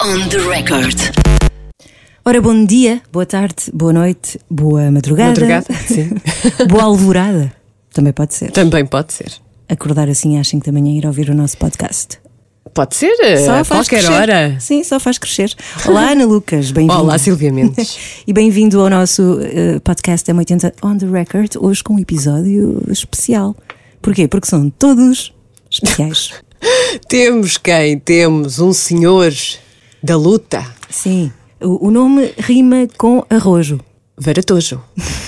On the record. Ora, bom dia, boa tarde, boa noite, boa madrugada. Madrugada, sim. boa alvorada. Também pode ser. Também pode ser. Acordar assim às 5 da manhã e ir ouvir o nosso podcast. Pode ser a qualquer crescer. hora. Sim, só faz crescer. Olá, Ana Lucas, bem-vindo. Olá, Silvia Mendes. e bem-vindo ao nosso eh, podcast M80 On The Record, hoje com um episódio especial. Porquê? Porque são todos especiais. Temos quem? Temos um senhor da luta, Sim, o, o nome rima com arrojo. Varatojo.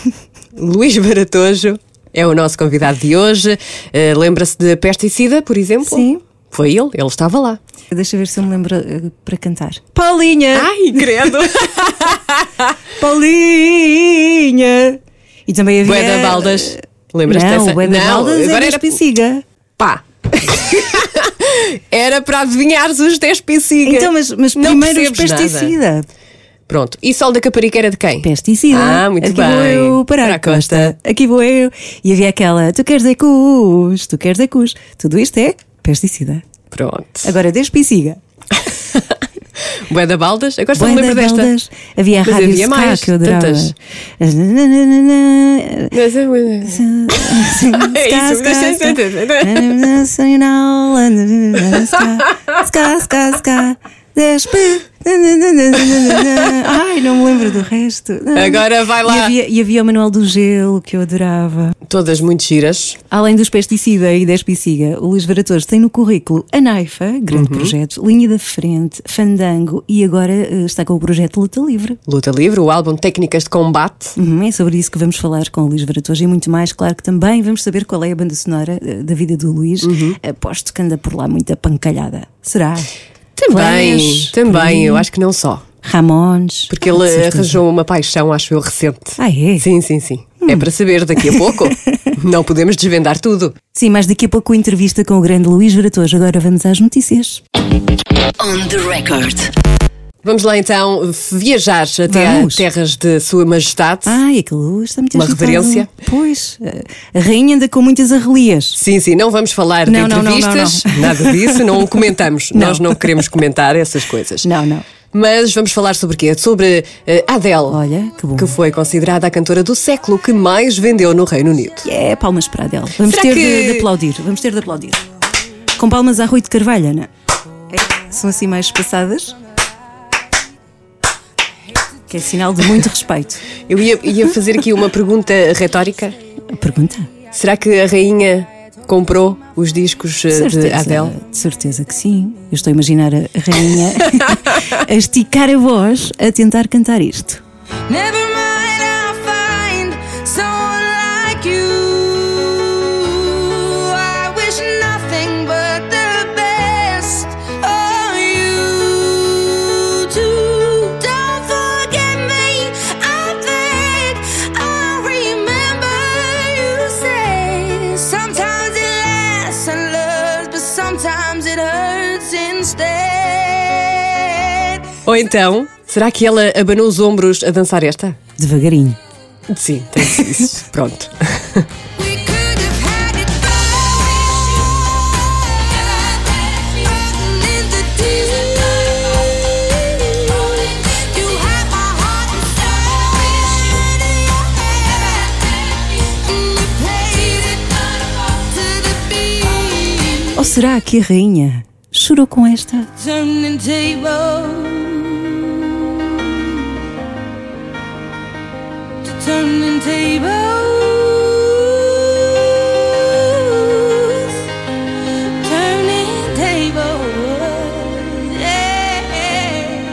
Luís Varatojo é o nosso convidado de hoje. Eh, Lembra-se de Pesticida, por exemplo? Sim. Foi ele, ele estava lá. Deixa ver se eu me lembro eh, para cantar. Paulinha! Ai, credo! Paulinha! E também havia... Bué da Baldas. Lembras-te dessa? Bué da Baldas agora é era Despiciga. pá. era para adivinhares os 10 pesiga. Então, mas, mas Não primeiro os percebes nada. pesticida. Pronto. E Sol da Caparica era de quem? Pesticida. Ah, muito Aqui bem. vou eu para, Para a a costa. costa. Aqui vou eu. E havia aquela, tu queres é cus, tu queres é cus. Tudo isto é pesticida. Pronto. Agora, despiciga. Bué da Baldas? Agora só Bué me lembro desta. Baldas. Havia a Mas rádio havia Ska mais, que eu adorava. tantas. É isso, Ska, ska, ska. Despe. Ai, não me lembro do resto. Agora vai lá. E havia, e havia o Manual do Gelo que eu adorava. Todas muito giras. Além dos pesticida e despiciga, o Luís Varatoso tem no currículo a Naifa, grande projeto, Linha da Frente, Fandango e agora eh, está com o projeto Luta Livre. Luta Livre, o álbum Técnicas de Combate. Uhum, é sobre isso que vamos falar com o Luís Varatoso e muito mais. Claro que também vamos saber qual é a banda sonora eh, da vida do Luís. Aposto que anda por lá muita pancalhada. Será? Também, também, eu acho que não só. Ramones. Porque Ah, ele certeza. arranjou uma paixão, acho eu, recente. Ah, é? Sim, sim, sim. É para saber daqui a pouco. não podemos desvendar tudo. Sim, mas daqui a pouco a entrevista com o grande Luís Varatoso. Agora vamos às notícias. On the record. Vamos lá então viajar até Vamos. terras de Sua Majestade. Ai, aquilo está muito Uma agitado. reverência. Pois, a rainha anda com muitas arrelias. Sim, sim, não vamos falar de Não, não, não, não, entrevistas, nada disso, não comentamos. Não. Nós não queremos comentar essas coisas. Não, não. Mas vamos falar sobre o quê? Sobre eh, Adele. Olha, que bom. Que foi considerada a cantora do século que mais vendeu no Reino Unido. É, palmas para Adele. Vamos Será ter de, que- de aplaudir. Vamos ter de aplaudir. Com palmas a Rui de Carvalho, Ana. É, São assim mais espaçadas. Que é sinal de muito respeito. Eu ia, ia fazer aqui uma pergunta retórica. Pergunta? Será que a rainha comprou os discos eh, de Certeza, Adele? de certeza que sim. Eu estou a imaginar a a rainha a esticar a voz a tentar cantar isto. Never então, será que ela abanou os ombros a dançar esta? Devagarinho. Sim, tem isso. Pronto. Ou será que a rainha chorou com esta? Turning tables. Turning tables. Yeah.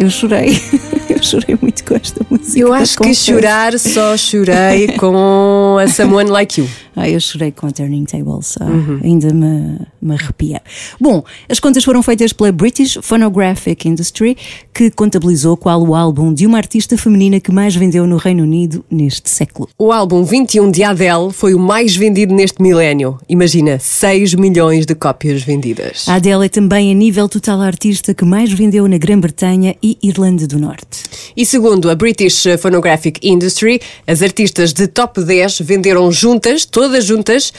Eu chorei. Eu chorei muito com esta música. Eu acho que chorar só chorei com a Someone Like You. Ah, eu chorei com a Turning Tables, ah, Uhum. ainda me, me arrepia. Bom, as contas foram feitas pela British Phonographic Industry, que contabilizou qual o álbum de uma artista feminina que mais vendeu no Reino Unido neste século. O álbum 21 de Adele foi o mais vendido neste milénio. Imagina, 6 milhões de cópias vendidas. A Adele é também a nível total a artista que mais vendeu na Grã-Bretanha e Irlanda do Norte. E segundo a British Phonographic Industry, as artistas de top 10 venderam juntas, todas juntas,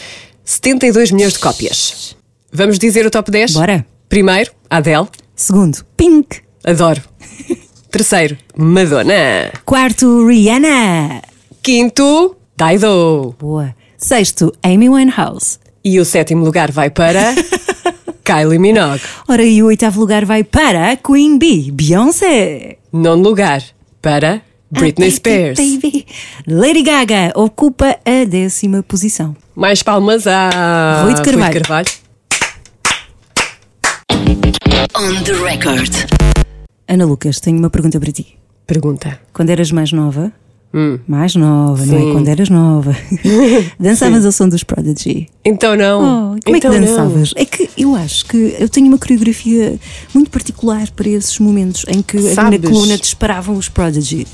72 milhões de cópias. Vamos dizer o top 10? Bora. Primeiro, Adele. Segundo, Pink. Adoro. Terceiro, Madonna. Quarto, Rihanna. Quinto, Dido. Boa. Sexto, Amy Winehouse. E o sétimo lugar vai para Kylie Minogue. Ora, e o oitavo lugar vai para a Queen Bee, Beyoncé. Nono lugar para Britney Spears. baby. Lady Gaga ocupa a décima posição. Mais palmas a Rui de Carvalho. Carvalho. On the record. Ana Lucas, tenho uma pergunta para ti. Pergunta. Quando eras mais nova, mais nova, não é? Sim. Quando eras nova, dançavas ao som dos Prodigy. Então não. Oh, como então é que não. dançavas? É que eu acho que eu tenho uma coreografia muito particular para esses momentos em que ali na Sabes? coluna disparavam os Prodigy.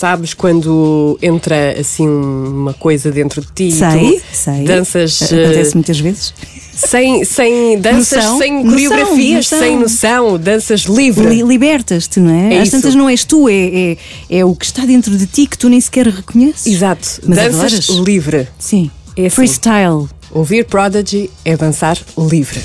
Sabes quando entra assim uma coisa dentro de ti Sei, sei. danças eh, Acontece muitas vezes. sem, sem danças, Noção, sem coreografias, noção. sem noção, danças livre. Li- Libertas-te, não é? É Às tantas não és tu, é, é, é o que está dentro de ti que tu nem sequer reconheces. Exato. Mas danças adoras? livre. Sim. É assim. Freestyle. Ouvir Prodigy é dançar livre.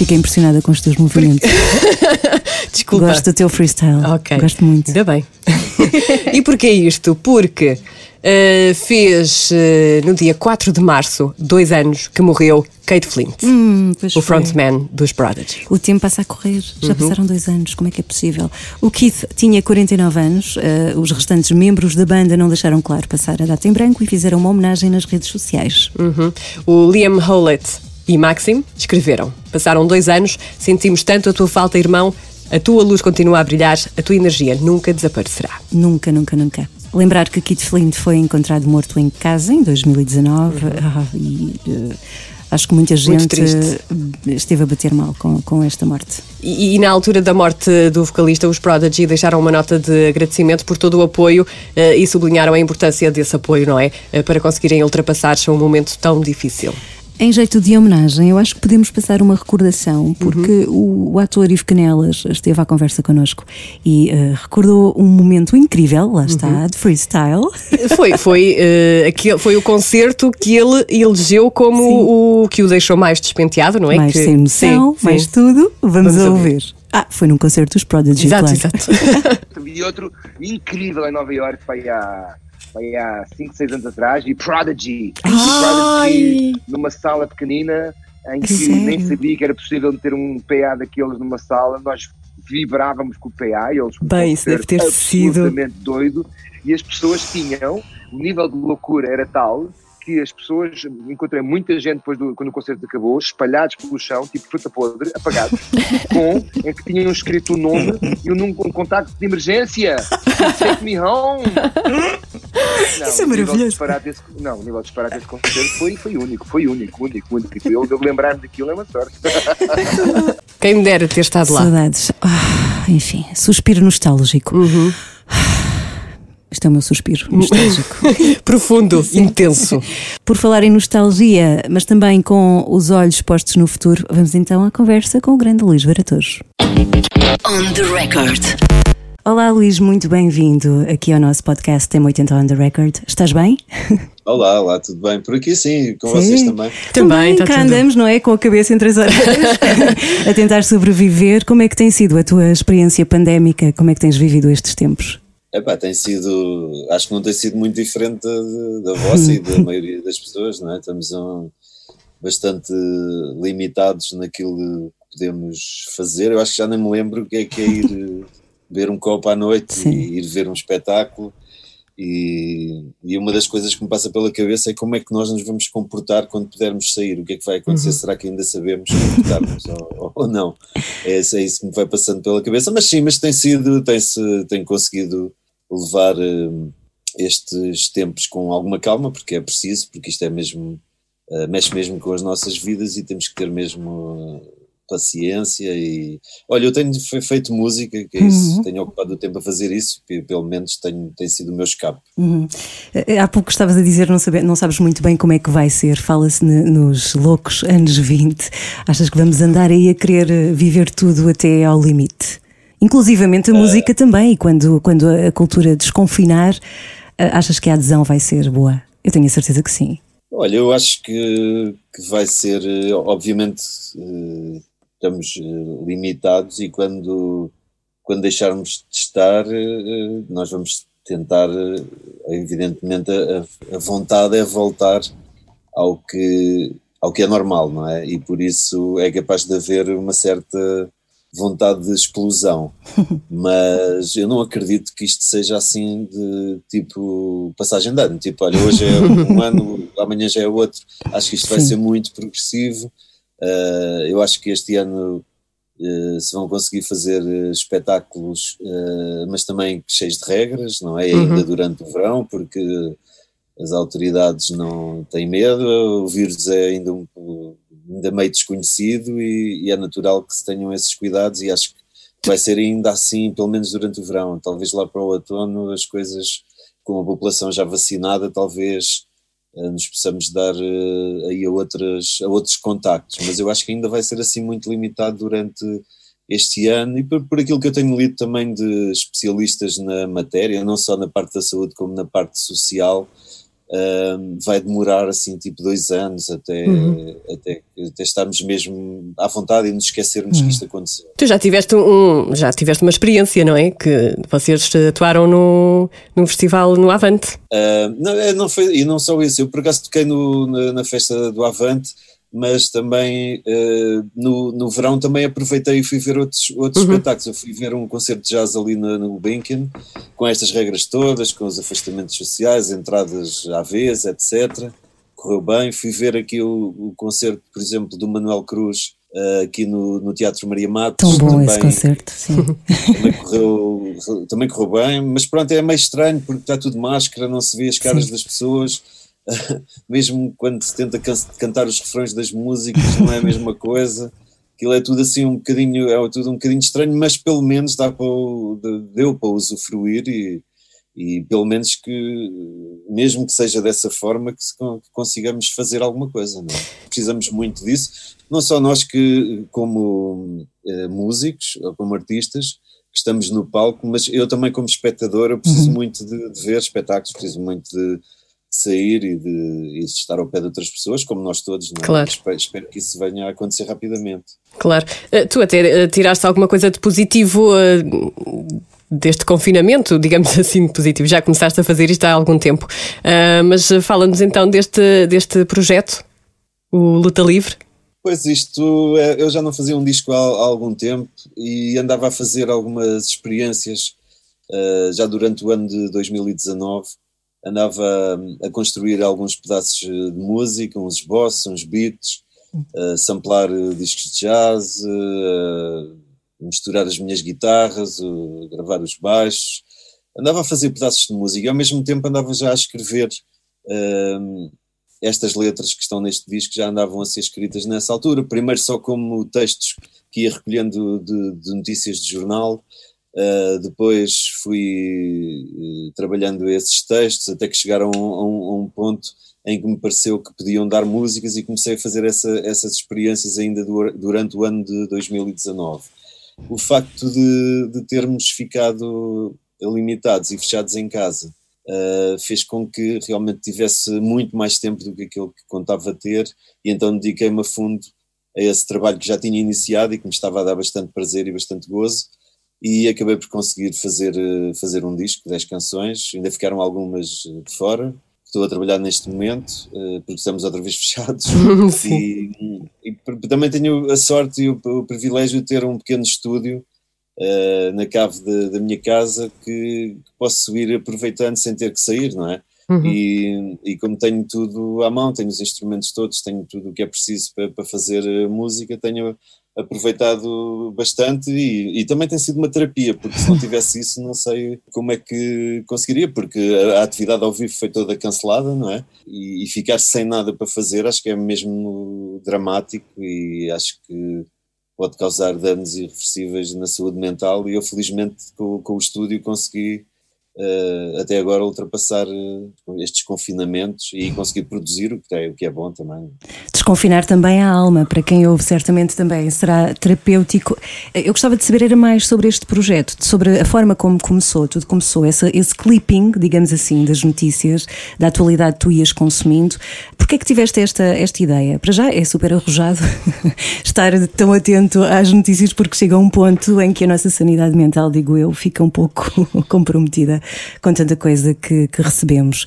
Fiquei impressionada com os teus movimentos. Desculpa. Gosto do teu freestyle. Ok. Gosto muito. Ainda bem. e porquê isto? Porque eh, fez eh, no dia 4 de março, dois anos, que morreu Kate Flint, Hum, o frontman dos Prodigy. O tempo passa a correr, já Uhum. passaram dois anos, como é que é possível? O Keith tinha 49 anos, eh, os restantes membros da banda não deixaram claro passar a data em branco e fizeram uma homenagem nas redes sociais. Uhum. O Liam Howlett e Maxim escreveram: Passaram dois anos, sentimos tanto a tua falta, irmão. A tua luz continua a brilhar, a tua energia nunca desaparecerá. Nunca, nunca, nunca. Lembrar que Keith Flint foi encontrado morto em casa em 2019 ah, e eh, acho que muita gente eh, esteve a bater mal com, com esta morte. E, e na altura da morte do vocalista, os Prodigy deixaram uma nota de agradecimento por todo o apoio eh, e sublinharam a importância desse apoio, não é? Eh, para conseguirem ultrapassar um momento tão difícil. Em jeito de homenagem, eu acho que podemos passar uma recordação, porque Uhum. o, o ator Ivo Canelas esteve à conversa connosco e eh, recordou um momento incrível, lá está, Uhum. de freestyle. Foi, foi, eh, aquele, foi o concerto que ele elegeu como o que o deixou mais despenteado, não é? mais que, sem noção, sim, mais sim. tudo. Vamos, Vamos a ouvir. ouvir. Ah, foi num concerto dos Prodigy, Exato, claro. exato. E outro incrível em Nova York foi há, foi há 5, 6 anos atrás, e Prodigy. Prodigy numa sala pequenina em que Sério? nem sabia que era possível ter um PA daqueles numa sala. Nós vibrávamos com o PA, eles com um Bem, isso deve ter sido- absolutamente doido, e as pessoas tinham, o nível de loucura era tal que as pessoas, encontrei muita gente depois do, quando o concerto acabou, espalhados pelo chão, tipo fruta podre, apagados, com, em que tinham escrito o nome e o número um contacto de emergência. Take me home. Não, Isso é o nível de maravilhoso. desse- não, o nível de disparate desse concerto foi, foi único, foi único, único, único. Eu, eu lembrar-me daquilo é uma sorte. Quem me dera ter estado lá. Saudades. Ah, enfim, suspiro nostálgico. Uhum. Este é o meu suspiro nostálgico. Profundo, intenso. Por falar em nostalgia, mas também com os olhos postos no futuro, vamos então à conversa com o grande Luís Varatojo. On the record. Olá Luís, muito bem-vindo aqui ao nosso podcast Tem 80 on the Record. Estás bem? Olá, olá, tudo bem? Por aqui sim, com Sim. vocês também. Também, cá está tudo. andamos, não é? Com a cabeça entre as orelhas, a tentar sobreviver. Como é que tem sido a tua experiência pandémica? Como é que tens vivido estes tempos? Epá, tem sido, acho que não tem sido muito diferente da, da vossa e da maioria das pessoas, não é? Estamos um, bastante limitados naquilo que podemos fazer. Eu acho que já nem me lembro o que é que é ir eh, beber um copo à noite Sim. e ir ver um espetáculo. E, e uma das coisas que me passa pela cabeça é como é que nós nos vamos comportar quando pudermos sair. O que é que vai acontecer? Será que ainda sabemos comportar-nos ou, ou não? É, isso- é isso que me vai passando pela cabeça. Mas sim, mas tem sido, tem-se, tem conseguido levar hum, estes tempos com alguma calma, porque é preciso, porque isto é mesmo, uh, mexe mesmo com as nossas vidas e temos que ter mesmo uh, paciência e olha, eu tenho fe- feito música, que é isso, tenho ocupado o tempo a fazer isso, e pelo menos tenho, tem sido o meu escape. Uhum. Eh, Há pouco estavas a dizer, não, sabe- não sabes muito bem como é que vai ser. Fala-se nos loucos anos 20. Achas que vamos andar aí a querer eh, viver tudo até ao limite? Inclusivamente a música também, e quando, quando a cultura desconfinar, eh, achas que a adesão vai ser boa? Eu tenho a certeza que sim. Olha, eu acho que, que vai ser, eh, obviamente, eh, estamos eh, limitados e quando, quando deixarmos de estar, nós vamos tentar, evidentemente, a, a vontade é voltar ao que, ao que é normal, não é? E por isso é capaz de haver uma certa vontade de explosão, mas eu não acredito que isto seja assim de tipo passagem de ano, tipo, olha, hoje é um ano, amanhã já é outro, acho que isto vai Sim. ser muito progressivo, Uh, eu acho que este ano uh, se vão conseguir fazer uh, espetáculos, uh, mas também cheios de regras, não é? Ainda durante o verão, porque as autoridades não têm medo, o vírus é ainda, um, ainda meio desconhecido e, e é natural que se tenham esses cuidados e acho que vai ser ainda assim, pelo menos durante o verão. Talvez lá para o outono as coisas, com a população já vacinada, talvez eh, nos possamos dar eh, aí a, outras, a outros contactos, mas eu acho que ainda vai ser assim muito limitado durante este ano e por, por aquilo que eu tenho lido também de especialistas na matéria, não só na parte da saúde como na parte social, um, vai demorar assim tipo dois anos até, até, até estarmos mesmo à vontade e nos esquecermos que isto aconteceu. Tu já tiveste um, já tiveste uma experiência, não é? Que vocês atuaram no, num festival no Avante. Uh, não, é, não foi, e não só isso, eu por acaso toquei no, na, na festa do Avante, mas também uh, no, no verão também aproveitei e fui ver outros, outros Uhum. espetáculos. Eu fui ver um concerto de jazz ali no, no com estas regras todas, com os afastamentos sociais, entradas à vez, etc. Correu bem. Fui ver aqui o, o concerto, por exemplo, do Manuel Cruz, uh, aqui no, no Teatro Maria Matos. Tão bom também, esse concerto, sim. também correu, também correu bem, mas pronto, é meio estranho porque está tudo máscara, não se vê as caras das pessoas, mesmo quando se tenta can- cantar os refrões das músicas, não é a mesma coisa. Aquilo é tudo assim um bocadinho, é tudo um bocadinho estranho, mas pelo menos dá para, deu para usufruir e, e pelo menos que, mesmo que seja dessa forma, que, se que consigamos fazer alguma coisa. Não é? Precisamos muito disso, não só nós que, como eh, músicos ou como artistas, que estamos no palco, mas eu também como espectador, eu preciso muito de, de ver espetáculos, preciso muito de sair e de, e de estar ao pé de outras pessoas, como nós todos, não é? Claro. Espero, espero que isso venha a acontecer rapidamente. Claro. Eh, Tu até eh, tiraste alguma coisa de positivo eh, deste confinamento, digamos assim, de positivo. Já começaste a fazer isto há algum tempo. Mas fala-nos então deste, deste projeto, o Luta Livre. Pois isto, eu já não fazia um disco há, há algum tempo e andava a fazer algumas experiências já durante o ano de 2019. Andava hum, a construir alguns pedaços eh, de música, uns esboços, uns beats, a samplar eh, discos de jazz, eh, misturar as minhas guitarras, gravar os baixos. Andava a fazer pedaços de música e ao mesmo tempo andava já a escrever hum, estas letras que estão neste disco já andavam a ser escritas nessa altura, primeiro só como textos que ia recolhendo de, de notícias de jornal, uh, depois fui uh, trabalhando esses textos até que chegaram a um, a um, ponto em que me pareceu que podiam dar músicas e comecei a fazer essa, essas experiências ainda durante o ano de 2019. O facto de, de termos ficado limitados e fechados em casa Uh, fez com que realmente tivesse muito mais tempo do que aquilo que contava ter e então dediquei-me a fundo a esse trabalho que já tinha iniciado e que me estava a dar bastante prazer e bastante gozo e acabei por conseguir fazer, uh, fazer um disco, 10 canções, ainda ficaram algumas de fora, estou a trabalhar neste momento, uh, porque estamos outra vez fechados e, e, também tenho a sorte e o, o privilégio de ter um pequeno estúdio Uh, na cave de, da minha casa que, que, posso ir aproveitando sem ter que sair, não é? Uhum. E, e, como tenho tudo à mão, tenho os instrumentos todos, tenho tudo o que é preciso para, para fazer música, tenho aproveitado bastante e, e, também tem sido uma terapia, porque se não tivesse isso não sei como é que conseguiria, porque a, a atividade ao vivo foi toda cancelada, não é? E, e ficar sem nada para fazer acho que é mesmo dramático e acho que pode causar danos irreversíveis na saúde mental e eu felizmente com, com o estúdio consegui uh, até agora ultrapassar uh, estes confinamentos e conseguir produzir o que, é, o que é bom também. Desconfinar também a alma, para quem ouve certamente também será terapêutico. Eu gostava de saber era mais sobre este projeto, sobre a forma como começou, tudo começou, esse, esse clipping, digamos assim, das notícias, da atualidade que tu ias consumindo. Porquê é que tiveste esta, esta ideia? Para já é super arrojado estar tão atento às notícias porque chega um ponto em que a nossa sanidade mental, digo eu, fica um pouco comprometida com tanta coisa que, que recebemos.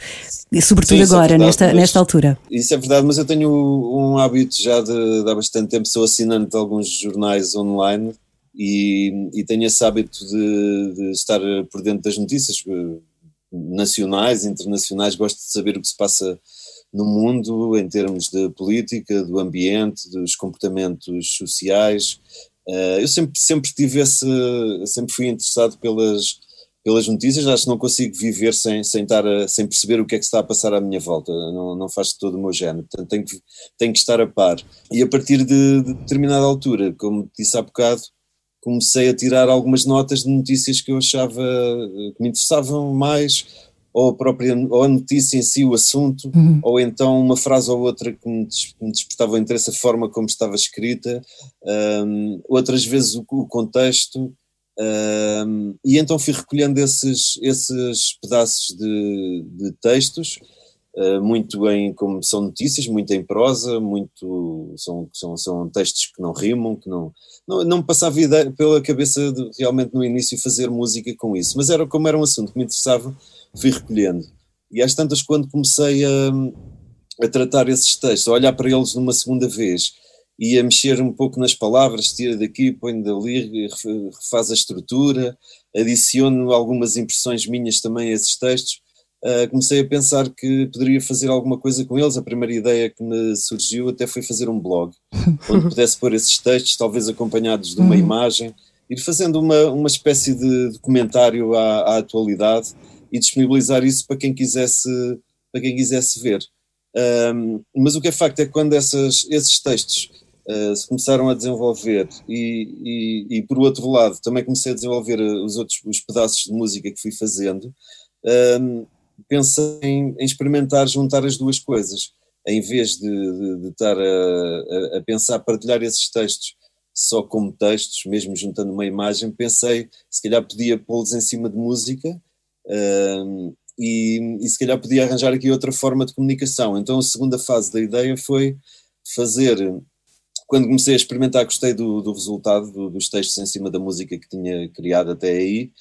E sobretudo Sim, é agora, verdade, nesta, mas- nesta altura. Isso é verdade, mas eu tenho um hábito já de, de há bastante tempo, sou assinante de alguns jornais online e, e tenho esse hábito de, de estar por dentro das notícias eh, nacionais, internacionais, gosto de saber o que se passa no mundo em termos de política, do ambiente, dos comportamentos sociais. Eh, eu sempre, sempre tive esse, sempre fui interessado pelas, pelas notícias, acho que não consigo viver sem, sem, estar a- sem perceber o que é que está a passar à minha volta, não, não faz todo o meu género, portanto tenho que, tenho que estar a par. E a partir de, de determinada altura, como disse há bocado, comecei a tirar algumas notas de notícias que eu achava eh, que me interessavam mais, ou a própria ou a notícia em si, o assunto, ou então uma frase ou outra que me, despertava o interesse, a forma como estava escrita, ahm, outras vezes o, o contexto, e então fui recolhendo esses, esses pedaços de, de textos, Uh, muito em como são notícias, muito em prosa, muito são, são, são textos que não rimam, que não, não, não me passava ideia pela cabeça de realmente no início fazer música com isso, mas era como era um assunto que me interessava, fui recolhendo. E às tantas, quando comecei a, a tratar esses textos, a olhar para eles numa segunda vez e a mexer um pouco nas palavras, tira daqui, põe dali, ref- refaz a estrutura, adiciono algumas impressões minhas também a esses textos, Uh, comecei a pensar que poderia fazer alguma coisa com eles. A primeira ideia que me surgiu até foi fazer um blog, onde pudesse pôr esses textos, talvez acompanhados de uma imagem, ir fazendo uma, uma espécie de, comentário à, à atualidade e disponibilizar isso para quem quisesse, para quem quisesse ver. Um, mas o que é facto é que quando essas, esses textos uh, se começaram a desenvolver e, e, e, por outro lado, também comecei a desenvolver uh, os outros os pedaços de música que fui fazendo, um, pensei em, em experimentar juntar as duas coisas, em vez de, de, de estar a, a, a pensar partilhar esses textos só como textos, mesmo juntando uma imagem, pensei se calhar podia pô-los em cima de música um, e, e se calhar podia arranjar aqui outra forma de comunicação. Então a segunda fase da ideia foi fazer, quando comecei a experimentar, gostei do, do resultado do, dos textos em cima da música que tinha criado até aí.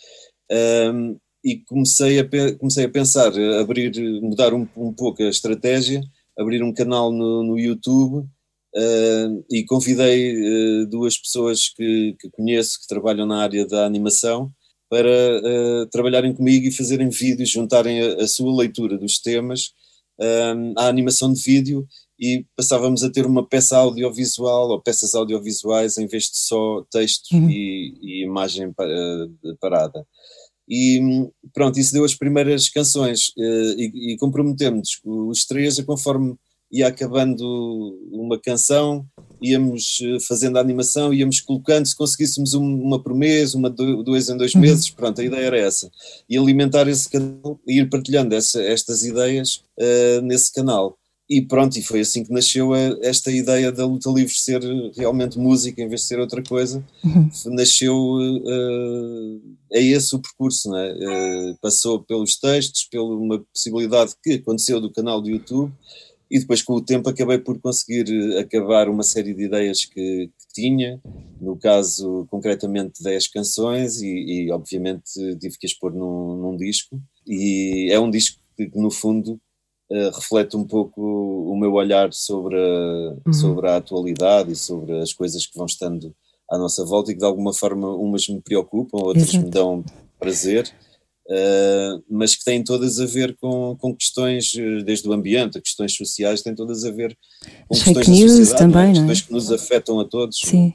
Um, e comecei a, comecei a pensar, a abrir, mudar um, um pouco a estratégia, abrir um canal no, no YouTube uh, e convidei uh, duas pessoas que, que conheço que trabalham na área da animação para uh, trabalharem comigo e fazerem vídeos, juntarem a, a sua leitura dos temas à animação de vídeo e passávamos a ter uma peça audiovisual ou peças audiovisuais em vez de só texto Uhum. e, e imagem uh, parada. E pronto, isso deu as primeiras canções eh, e, e comprometemos os três a conforme ia acabando uma canção, íamos eh, fazendo a animação, íamos colocando, se conseguíssemos um- uma por mês, uma duas em dois meses, pronto, a ideia era essa. E alimentar esse canal e ir partilhando essa- estas ideias eh, nesse canal. E pronto, e foi assim que nasceu esta ideia da luta livre ser realmente música em vez de ser outra coisa. Nasceu, eh, é esse o percurso, não é? Eh, passou pelos textos, pela uma possibilidade que aconteceu do canal do YouTube e depois com o tempo acabei por conseguir acabar uma série de ideias que, que tinha, no caso concretamente 10 canções e, e, obviamente tive que pôr num, num disco e é um disco que no fundo Uh, reflete um pouco o meu olhar sobre a, uhum. sobre a atualidade e sobre as coisas que vão estando à nossa volta e que de alguma forma umas me preocupam, outras Exato. me dão prazer, uh, mas que têm todas a ver com, com questões, desde o ambiente a questões sociais, têm todas a ver com As questões da sociedade, também, é? não é? questões que nos afetam a todos. Sim.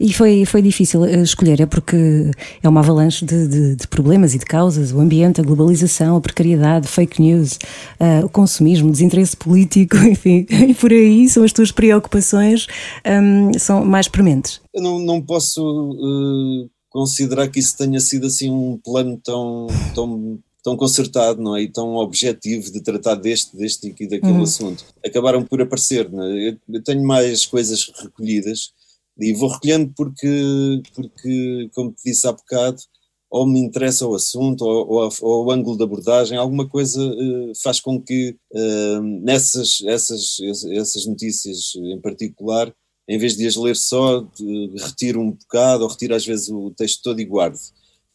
E foi, foi difícil eh, escolher, é porque é uma avalanche de, de- de problemas e de causas: o ambiente, a globalização, a precariedade, fake news, ah, o consumismo, o desinteresse político, enfim, e por aí são as tuas preocupações, hum, são mais prementes. Eu não, não posso eh, considerar que isso tenha sido assim um plano tão, tão, tão concertado, não é? E tão objetivo de tratar deste, deste e daquele assunto. Acabaram por aparecer, é? eu tenho mais coisas recolhidas e vou recolhendo porque, porque como te disse há bocado, ou me interessa o assunto, ou, ou, ou o ângulo de abordagem, alguma coisa eh, faz com que eh, nessas essas, essas notícias em particular, em vez de as ler só, retiro um bocado, ou retiro às vezes o texto todo e guardo,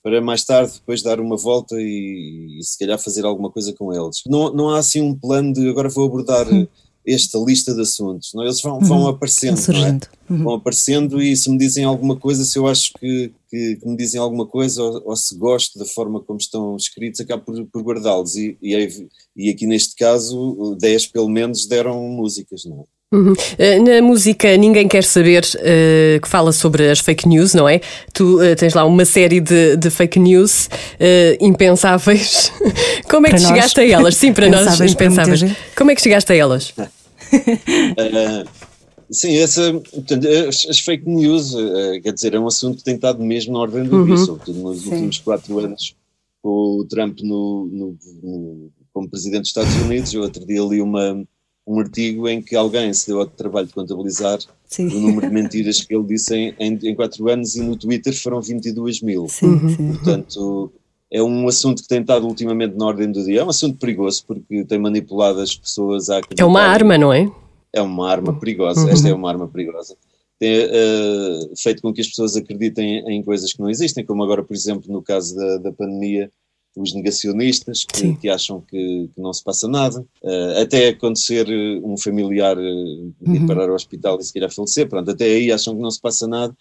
para mais tarde depois dar uma volta e, e se calhar fazer alguma coisa com eles. Não, não há assim um plano de agora vou abordar esta lista de assuntos, não? é? eles vão, vão aparecendo, Vão não é? Uhum. vão aparecendo e se me dizem alguma coisa, se eu acho que, que, que me dizem alguma coisa ou, ou se gosto da forma como estão escritos, acabo por, por guardá-los. E, e, e aqui neste caso, 10 pelo menos deram músicas, não é? Uhum. Eh, Na música Ninguém Quer Saber, eh, que fala sobre as fake news, não é? Tu eh, tens lá uma série de, de fake news eh, impensáveis. Como é que Para nós. chegaste a elas? Sim, para nós, para impensáveis. Como é que chegaste a elas? Sim, essa, portanto, as, as fake news, quer dizer, é um assunto que tem estado mesmo na ordem do dia, sobretudo nos últimos quatro anos, com o Trump no, no- no- como presidente dos Estados Unidos. Eu outro dia li uma, um artigo em que alguém se deu ao trabalho de contabilizar Sim. o número de mentiras que ele disse em, em, em quatro anos e no Twitter foram 22 mil. Sim, sim. Portanto, é um assunto que tem estado ultimamente na ordem do dia. É um assunto perigoso porque tem manipulado as pessoas a É uma arma, não é? é uma arma perigosa. Esta é uma arma perigosa. Tem eh, feito com que as pessoas acreditem em coisas que não existem, como agora, por exemplo, no caso da, da pandemia, os negacionistas que, que acham que, que não se passa nada, Eh, até acontecer eh, um familiar eh, ir parar ao hospital e se calhar falecer, pronto, até aí acham que não se passa nada.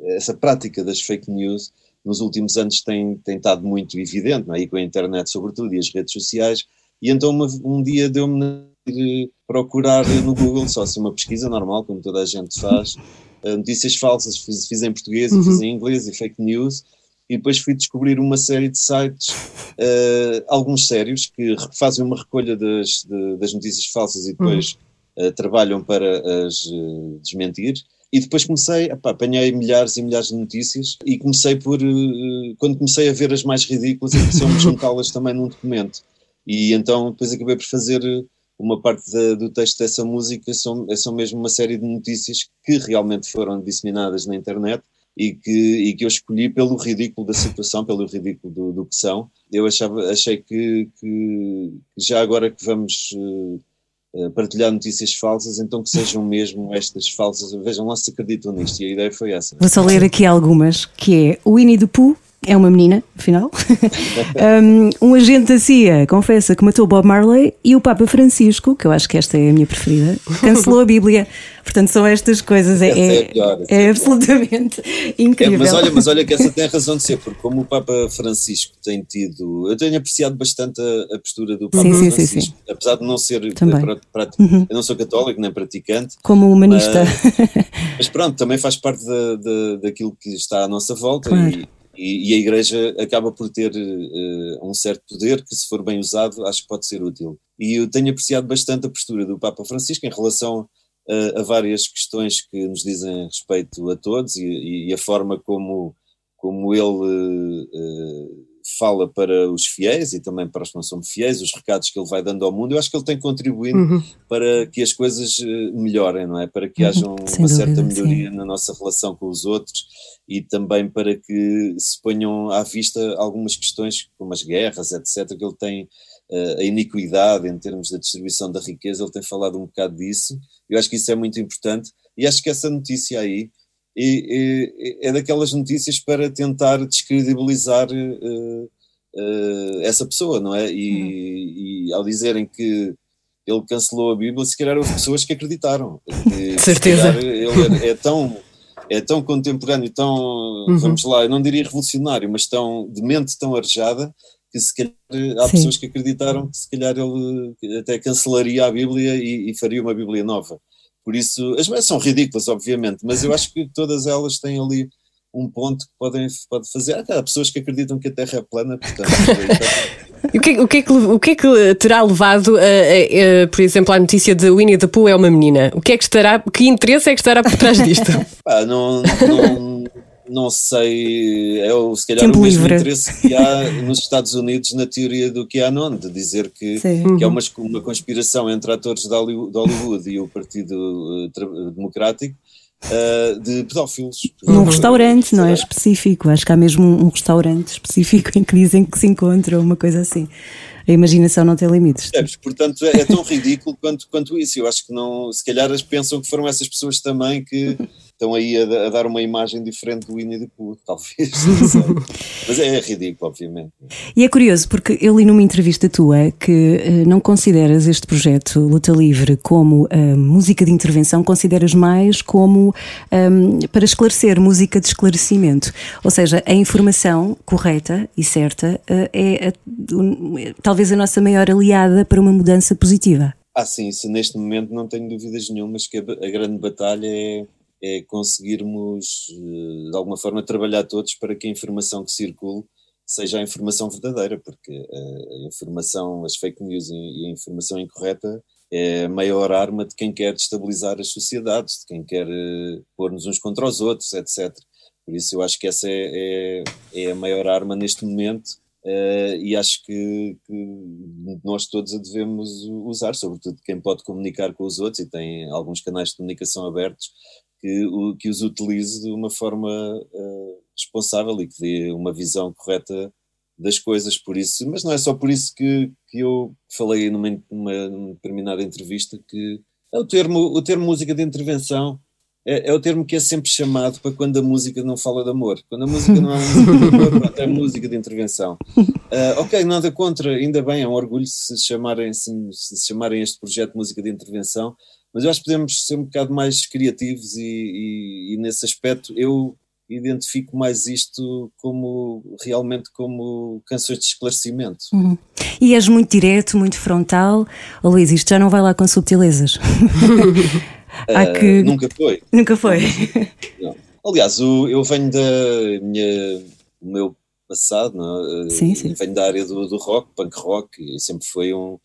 Essa prática das fake news nos últimos anos tem, tem estado muito evidente, não é? com a internet sobretudo e as redes sociais, e então uma- um dia deu-me na procurar no Google, só assim uma pesquisa normal, como toda a gente faz, notícias falsas, fiz, fiz em português e fiz em inglês e fake news, e depois fui descobrir uma série de sites, eh, alguns sérios, que fazem uma recolha das, de- das notícias falsas e depois eh, trabalham para as eh, desmentir. E depois comecei, epá, apanhei milhares e milhares de notícias e comecei por, quando comecei a ver as mais ridículas, apeteceu-me juntá-las também num documento. E então depois acabei por fazer uma parte da- do texto dessa música, são, são mesmo uma série de notícias que realmente foram disseminadas na internet e que, e que eu escolhi pelo ridículo da situação, pelo ridículo do, do que são. Eu achava, achei que, que já agora que vamos eh, partilhar notícias falsas, então que sejam mesmo estas falsas. Vejam lá se acreditam nisto. E a ideia foi essa. Vou só ler aqui algumas, que é o Winnie the Pooh, é uma menina, afinal. um, um agente da CIA confessa que matou Bob Marley e o Papa Francisco, que eu acho que esta é a minha preferida, cancelou a Bíblia. Portanto, são estas coisas. É, é é, pior, é é absolutamente É, incrível. mas, olha, mas olha que essa tem razão de ser, porque como o Papa Francisco tem tido. Eu tenho apreciado bastante a, a postura do Papa Sim, sim, sim, Francisco, apesar de não ser. Também. pra- pra- Eu não sou católico nem praticante, Como humanista. mas pronto, também faz parte da, da, daquilo que está à nossa volta Claro. e, e, e a Igreja acaba por ter eh, um certo poder que, se for bem usado, acho que pode ser útil. E eu tenho apreciado bastante a postura do Papa Francisco em relação a, a várias questões que nos dizem respeito a todos e, e a forma como, como ele eh, fala para os fiéis e também para os que não são fiéis, os recados que ele vai dando ao mundo. Eu acho que ele tem contribuído Uhum. para que as coisas eh, melhorem, não é? Para que haja um- sem uma certa dúvida, melhoria na nossa relação com os outros e também para que se ponham à vista algumas questões como as guerras, etc., que ele tem eh, a iniquidade em termos da distribuição da riqueza, ele tem falado um bocado disso. Eu acho que isso é muito importante e acho que essa notícia aí é, é- é daquelas notícias para tentar descredibilizar eh, eh, essa pessoa, não é? E, e ao dizerem que ele cancelou a Bíblia, se calhar houve pessoas que acreditaram. Se Certeza. ele é, é tão é tão contemporâneo, tão, vamos lá, eu não diria revolucionário, mas tão de mente tão arejada que se calhar há Sim. pessoas que acreditaram que se calhar ele até cancelaria a Bíblia e, e faria uma Bíblia nova. Por isso, as meias são ridículas, obviamente, mas eu acho que todas elas têm ali um ponto que podem pode fazer. Há pessoas que acreditam que a Terra é plana, portanto. E o que, o, que é que, o que é que terá levado, a, a- a, por exemplo, à notícia de Winnie the Pooh é uma menina? O que é que estará, que interesse é que estará por trás disto? Pá, não, não, não sei, é o, se calhar Tempo o mesmo livre. interesse que há nos Estados Unidos na teoria do QAnon, de dizer que, Sim. que é uma, uma conspiração entre atores de Hollywood, e o Partido eh, Democrático eh, de pedófilos. Num restaurante, não é específico. Acho que há mesmo um um restaurante específico em que dizem que se encontram, uma coisa assim. A imaginação não tem limites. Percebes? Portanto, é, é tão ridículo quanto, quanto isso. Eu acho que não, se calhar pensam que foram essas pessoas também que estão aí a, a dar uma imagem diferente do Winnie the Pooh, talvez. Mas é ridículo, obviamente. E é curioso porque eu li numa entrevista tua que eh, não consideras este projeto Luta Livre como eh, música de intervenção, consideras mais como ehm, para esclarecer, música de esclarecimento. Ou seja, a informação correta e certa eh, é a- um, talvez a nossa maior aliada para uma mudança positiva. Ah, sim, isso neste momento não tenho dúvidas nenhumas que a, a grande batalha é, é conseguirmos, eh, de alguma forma, trabalhar todos para que a informação que circule seja a informação verdadeira, porque eh, a informação, as fake news e a informação incorreta é a maior arma de quem quer destabilizar as sociedades, de quem quer eh, pôr-nos uns contra os outros, etc. Por isso eu acho que essa é, é, é a maior arma neste momento eh, e acho que, que nós todos a devemos usar, sobretudo quem pode comunicar com os outros e tem alguns canais de comunicação abertos, que, o- que os utilize de uma forma eh, responsável e que dê uma visão correta das coisas, por isso, mas não é só por isso que, que eu falei numa, numa, numa determinada entrevista que é o termo, o termo música de intervenção é, é o termo que é sempre chamado para quando a música não fala de amor. Quando a música não é música de amor, pronto, é música de intervenção. Ah, ok, nada contra, ainda bem, é um orgulho se chamarem, se, se chamarem este projeto de música de intervenção, mas eu acho que podemos ser um bocado mais criativos e, e- e nesse aspecto eu identifico mais isto como realmente como canções de esclarecimento. E és muito direto, muito frontal. Oh, Luís, isto já não vai lá com subtilezas. Ah, que. Nunca foi. Nunca foi. Não. Aliás, o- eu venho da minha, o meu passado, não é? Sim, sim. venho da área do, do rock, punk rock, e sempre foi um-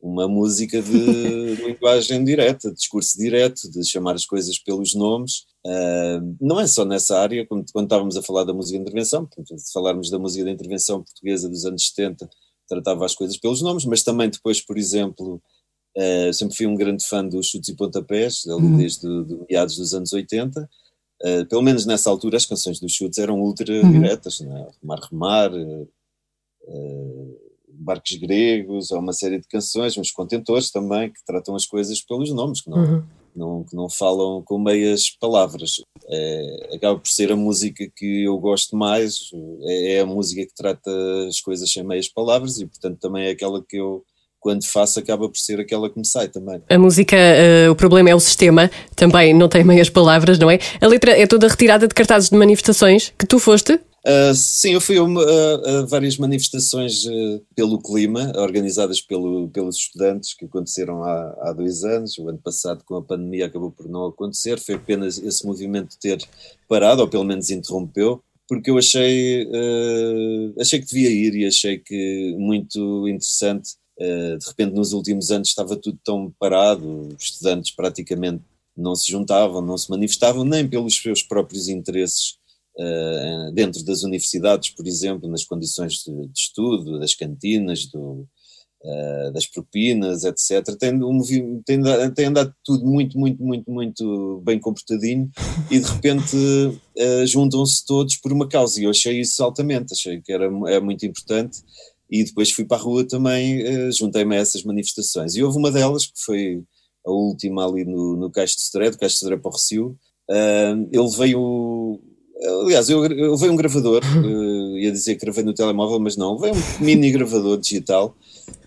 uma música de linguagem direta, de discurso direto, de chamar as coisas pelos nomes. Ah, não é só nessa área, quando, quando estávamos a falar da música de intervenção, portanto, se falarmos da música de intervenção portuguesa dos anos 70, tratava as coisas pelos nomes, mas também depois, por exemplo, Uh, sempre fui um grande fã dos chutes e pontapés, ali desde de meados dos anos 80. Uh, pelo menos nessa altura as canções dos chutes eram ultra diretas, não é? Remar, remar, uh, uh, barcos gregos, há uma série de canções, uns contentores também, que tratam as coisas pelos nomes, que não, não, que não falam com meias palavras. É, acaba por ser a música que eu gosto mais, é, é a música que trata as coisas sem meias palavras e, portanto, também é aquela que eu quando faço acaba por ser aquela que me sai também. A música, eh, o problema é o sistema, também não tem meias palavras, não é? A letra é toda retirada de cartazes de manifestações que tu foste. Uh, sim, eu fui a, a- a várias manifestações uh, pelo clima, organizadas pelo, pelos estudantes, que aconteceram há, há dois anos. O ano passado, com a pandemia, acabou por não acontecer. Foi apenas esse movimento ter parado, ou pelo menos interrompeu, porque eu achei, uh, achei que devia ir e achei que muito interessante. De repente, nos últimos anos, estava tudo tão parado, os estudantes praticamente não se juntavam, não se manifestavam, nem pelos seus próprios interesses dentro das universidades, por exemplo, nas condições de, de estudo, das cantinas, do, uh, das propinas, etc. Tem, um, tem, tem andado tudo muito, muito, muito, muito bem comportadinho e de repente uh, juntam-se todos por uma causa. E eu achei isso altamente, achei que era, era muito importante. E depois fui para a rua também, uh, juntei-me a essas manifestações. E houve uma delas que foi a última ali no, no Cais de Sodré, do Cais de Sodré para o Recio, uh, ele veio Aliás, eu, eu veio um gravador, uh, ia dizer que gravei no telemóvel, mas não, veio um mini gravador digital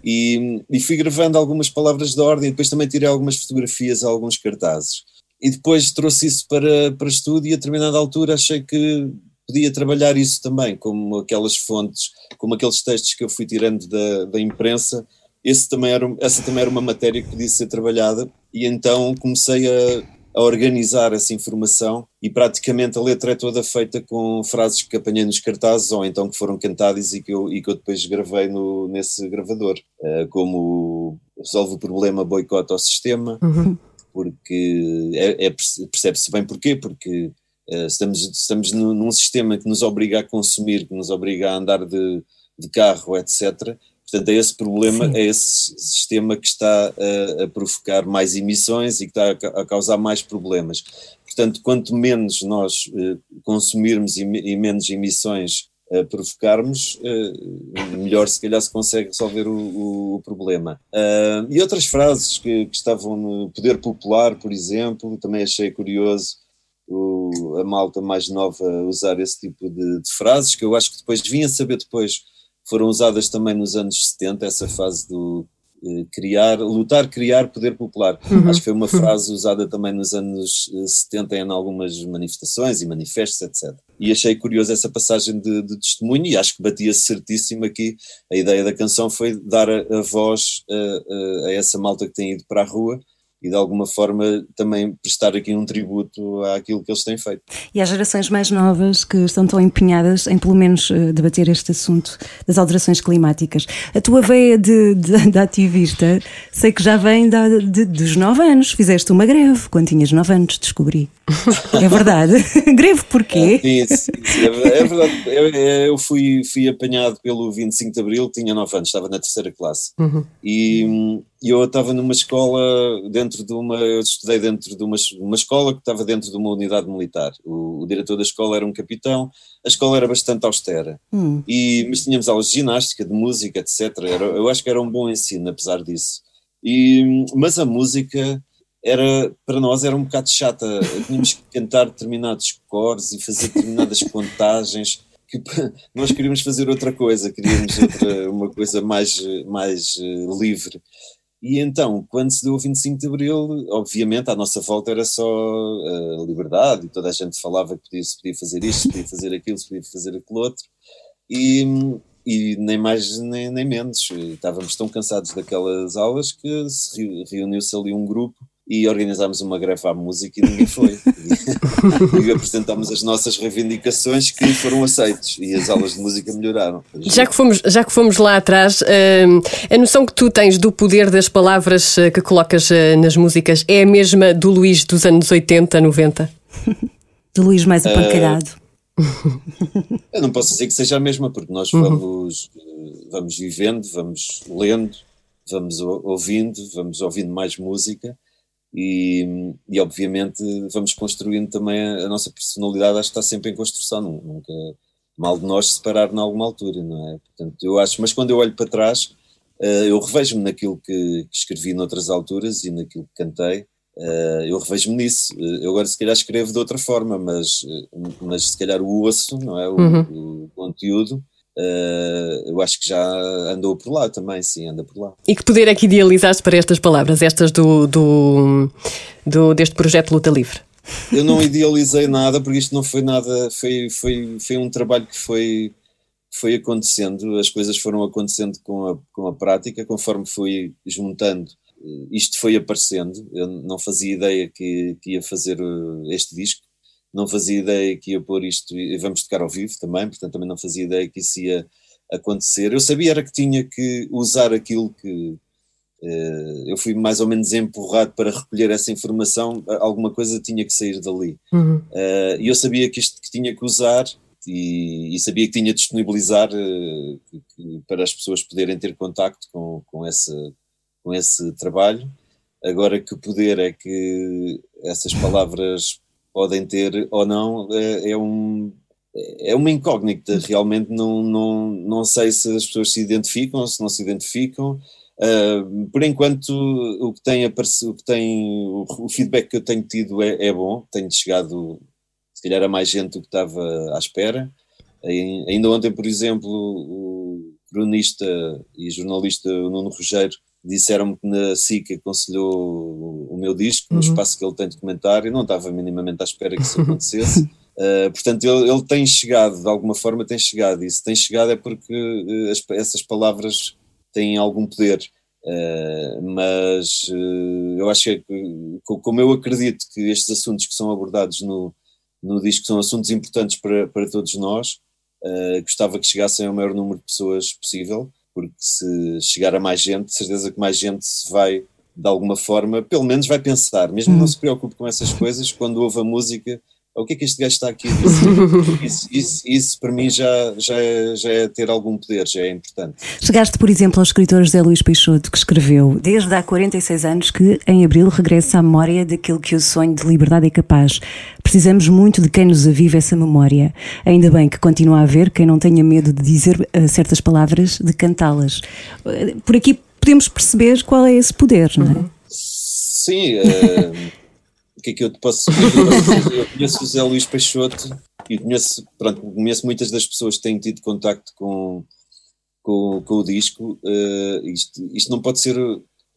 e, e fui gravando algumas palavras de ordem e depois também tirei algumas fotografias alguns cartazes. E depois trouxe isso para, para estudo e a determinada altura achei que podia trabalhar isso também, como aquelas fontes, como aqueles textos que eu fui tirando da, da imprensa, esse também era, essa também era uma matéria que podia ser trabalhada. E então comecei a, a organizar essa informação e praticamente a letra é toda feita com frases que apanhei nos cartazes ou então que foram cantadas e que eu, e que eu depois gravei no, nesse gravador, uh, como resolve o problema, boicota ao sistema, Uhum. porque é, é, percebe-se bem porquê, porque uh, estamos, estamos num, num sistema que nos obriga a consumir, que nos obriga a andar de, de carro, etc., Portanto, é esse problema, Sim. é esse sistema que está a, a, provocar mais emissões e que está a, a, causar mais problemas. Portanto, quanto menos nós eh, consumirmos e, e, menos emissões eh, provocarmos, eh, melhor se calhar se consegue resolver o, o, o problema. Uh, e outras frases que, que, estavam no poder popular, por exemplo, também achei curioso o, a malta mais nova usar esse tipo de, de frases, que eu acho que depois vinha saber depois foram usadas também nos anos 70, essa fase do eh, criar, lutar, criar poder popular. Uhum. Acho que foi uma frase usada também nos anos 70 em algumas manifestações e manifestos, etc. E achei curioso essa passagem de, de testemunho e acho que batia certíssimo aqui. A ideia da canção foi dar a, a voz a, a, a essa malta que tem ido para a rua e de alguma forma também prestar aqui um tributo àquilo que eles têm feito. E às gerações mais novas que estão tão empenhadas em pelo menos eh, debater este assunto das alterações climáticas. A tua veia de, de, de ativista sei que já vem da, de, dos 9 anos. Fizeste uma greve quando tinhas 9 anos, descobri. É verdade? greve porquê? É, isso, isso, é verdade. Eu, eu, fui, fui apanhado pelo 25 de Abril, tinha 9 anos, estava na terceira classe. Uhum. E e eu estava numa escola, dentro de uma, eu estudei dentro de uma, uma escola que estava dentro de uma unidade militar. O, o diretor da escola era um capitão, a escola era bastante austera, hum. e, mas tínhamos aulas de ginástica, de música, etc. Era, eu acho que era um bom ensino, apesar disso. E, mas a música era, para nós era um bocado chata, tínhamos que cantar determinados cores e fazer determinadas contagens que nós queríamos fazer outra coisa, queríamos outra, uma coisa mais, mais uh, livre. E então, quando se deu o 25 de Abril, obviamente à nossa volta era só uh, liberdade e toda a gente falava que podia, se podia fazer isto, se podia fazer aquilo, se podia fazer aquilo outro. E, e nem mais nem, nem menos. Estávamos tão cansados daquelas aulas que se reuniu-se ali um grupo e organizámos uma greve à música e ninguém foi. e, e apresentámos as nossas reivindicações que foram aceites e as aulas de música melhoraram. Já que fomos, já que fomos lá atrás, uh, a noção que tu tens do poder das palavras uh, que colocas uh, nas músicas é a mesma do Luís dos anos 80, 90? do Luís mais apancalhado. Eu não posso dizer que seja a mesma, porque nós vamos, uhum. vamos vivendo, vamos lendo, vamos ouvindo, vamos ouvindo mais música e, e obviamente vamos construindo também a, a, nossa personalidade, acho que está sempre em construção, nunca mal de nós separar em alguma altura, não é? Portanto, eu acho, mas quando eu olho para trás, uh, eu revejo-me naquilo que, que, escrevi noutras alturas e naquilo que cantei, uh, eu revejo-me nisso. Uh, eu agora se calhar escrevo de outra forma, mas, mas se calhar o osso, não é? O, uhum. o conteúdo Uh, eu acho que já andou por lá também, sim, anda por lá. E que poder é que idealizaste para estas palavras, estas do, do, do, deste projeto Luta Livre? Eu não idealizei nada, porque isto não foi nada, foi, foi, foi um trabalho que foi, foi acontecendo, as coisas foram acontecendo com a, com a prática, conforme fui juntando, isto foi aparecendo. Eu não fazia ideia que, que ia fazer eh, este disco, não fazia ideia que ia pôr isto, e vamos tocar ao vivo também, portanto também não fazia ideia que isso ia acontecer. Eu sabia era que tinha que usar aquilo que uh, eu fui mais ou menos empurrado para recolher essa informação, alguma coisa tinha que sair dali. Uhum. Uh, e eu sabia que isto que tinha que usar e, e sabia que tinha de disponibilizar uh, que, que, para as pessoas poderem ter contacto com, com, esse, com esse trabalho. Agora, que poder é que essas palavras podem ter ou não, é, é um, é uma incógnita, realmente não, não, não sei se as pessoas se identificam, se não se identificam. Uh, por enquanto, o que tem o, que tem, o feedback que eu tenho tido é, é, bom, tenho chegado, se calhar, a mais gente do que estava à espera. Ainda ontem, por exemplo, o cronista e jornalista Nuno Rogério disseram-me que na SIC aconselhou o meu disco, no uhum. espaço que ele tem de comentário, não estava minimamente à espera que isso acontecesse. uh, portanto, ele, ele, tem chegado, de alguma forma tem chegado, e se tem chegado é porque uh, as, essas palavras têm algum poder. Uh, mas eu acho que, como eu acredito que estes assuntos que são abordados no, no disco são assuntos importantes para, para todos nós, gostava que chegassem ao maior número de pessoas possível, porque se chegar a mais gente, certeza que mais gente se vai, de alguma forma, pelo menos vai pensar, mesmo não se preocupe com essas coisas, quando ouve a música, o que é que este gajo está aqui a dizer? Isso, isso, isso, para mim já, já, é, já é ter algum poder, já é importante. Chegaste, por exemplo, ao escritor José Luís Peixoto, que escreveu desde há 46 anos que em abril regressa à memória daquilo que o sonho de liberdade é capaz. Precisamos muito de quem nos aviva essa memória. Ainda bem que continua a haver quem não tenha medo de dizer uh, certas palavras, de cantá-las. Uh, por aqui podemos perceber qual é esse poder, não é? Sim. Uh... o que é que eu te posso dizer? Eu conheço o Zé Luís Peixoto e conheço, pronto, conheço muitas das pessoas que têm tido contacto com, com, com o disco. Uh, isto, isto não pode ser.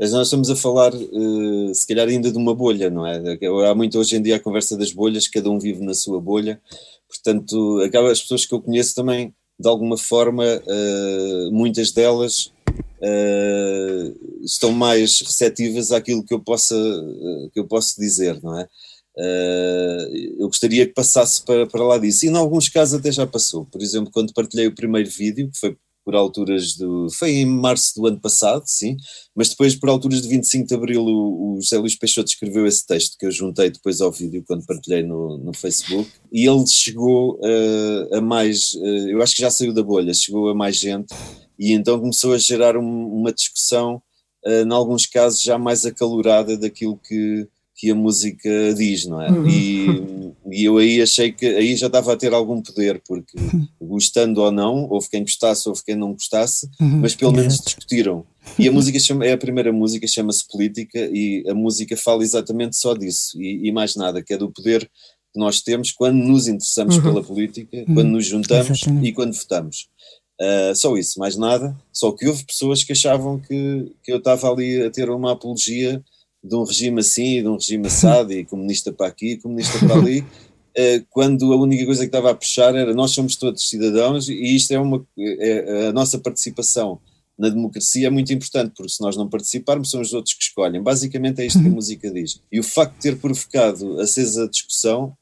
Nós estamos a falar, uh, se calhar, ainda de uma bolha, não é? Há muito hoje em dia a conversa das bolhas, cada um vive na sua bolha, portanto, acaba as pessoas que eu conheço também, de alguma forma, uh, muitas delas uh, estão mais receptivas àquilo que eu possa uh, que eu posso dizer, não é? Uh, eu gostaria que passasse para, para lá disso. E em alguns casos até já passou. Por exemplo, quando partilhei o primeiro vídeo, que foi por alturas do. Foi em março do ano passado, sim, mas depois, por alturas de 25 de abril, o, o José Luís Peixoto escreveu esse texto que eu juntei depois ao vídeo quando partilhei no, no Facebook. E ele chegou uh, a mais. Uh, eu acho que já saiu da bolha, chegou a mais gente e então começou a gerar um, uma discussão, uh, em alguns casos já mais acalorada daquilo que, que a música diz, não é? Uhum. E, e, eu aí achei que aí já estava a ter algum poder, porque uhum. gostando ou não, houve quem gostasse, houve quem não gostasse, uhum. mas pelo menos discutiram. E a música chama, é a primeira música, chama-se Política, e a música fala exatamente só disso, e, e, mais nada, que é do poder que nós temos quando nos interessamos uhum. pela política, quando nos juntamos exatamente. e quando votamos. Uh, só isso, mais nada. Só que houve pessoas que achavam que, que eu estava ali a ter uma apologia de um regime assim, de um regime assado, e comunista para aqui, comunista para ali, uh, quando a única coisa que estava a puxar era nós somos todos cidadãos e isto é uma é, a nossa participação na democracia é muito importante, porque se nós não participarmos, são os outros que escolhem. Basicamente é isto que a música diz. E o facto de ter provocado acesa discussão.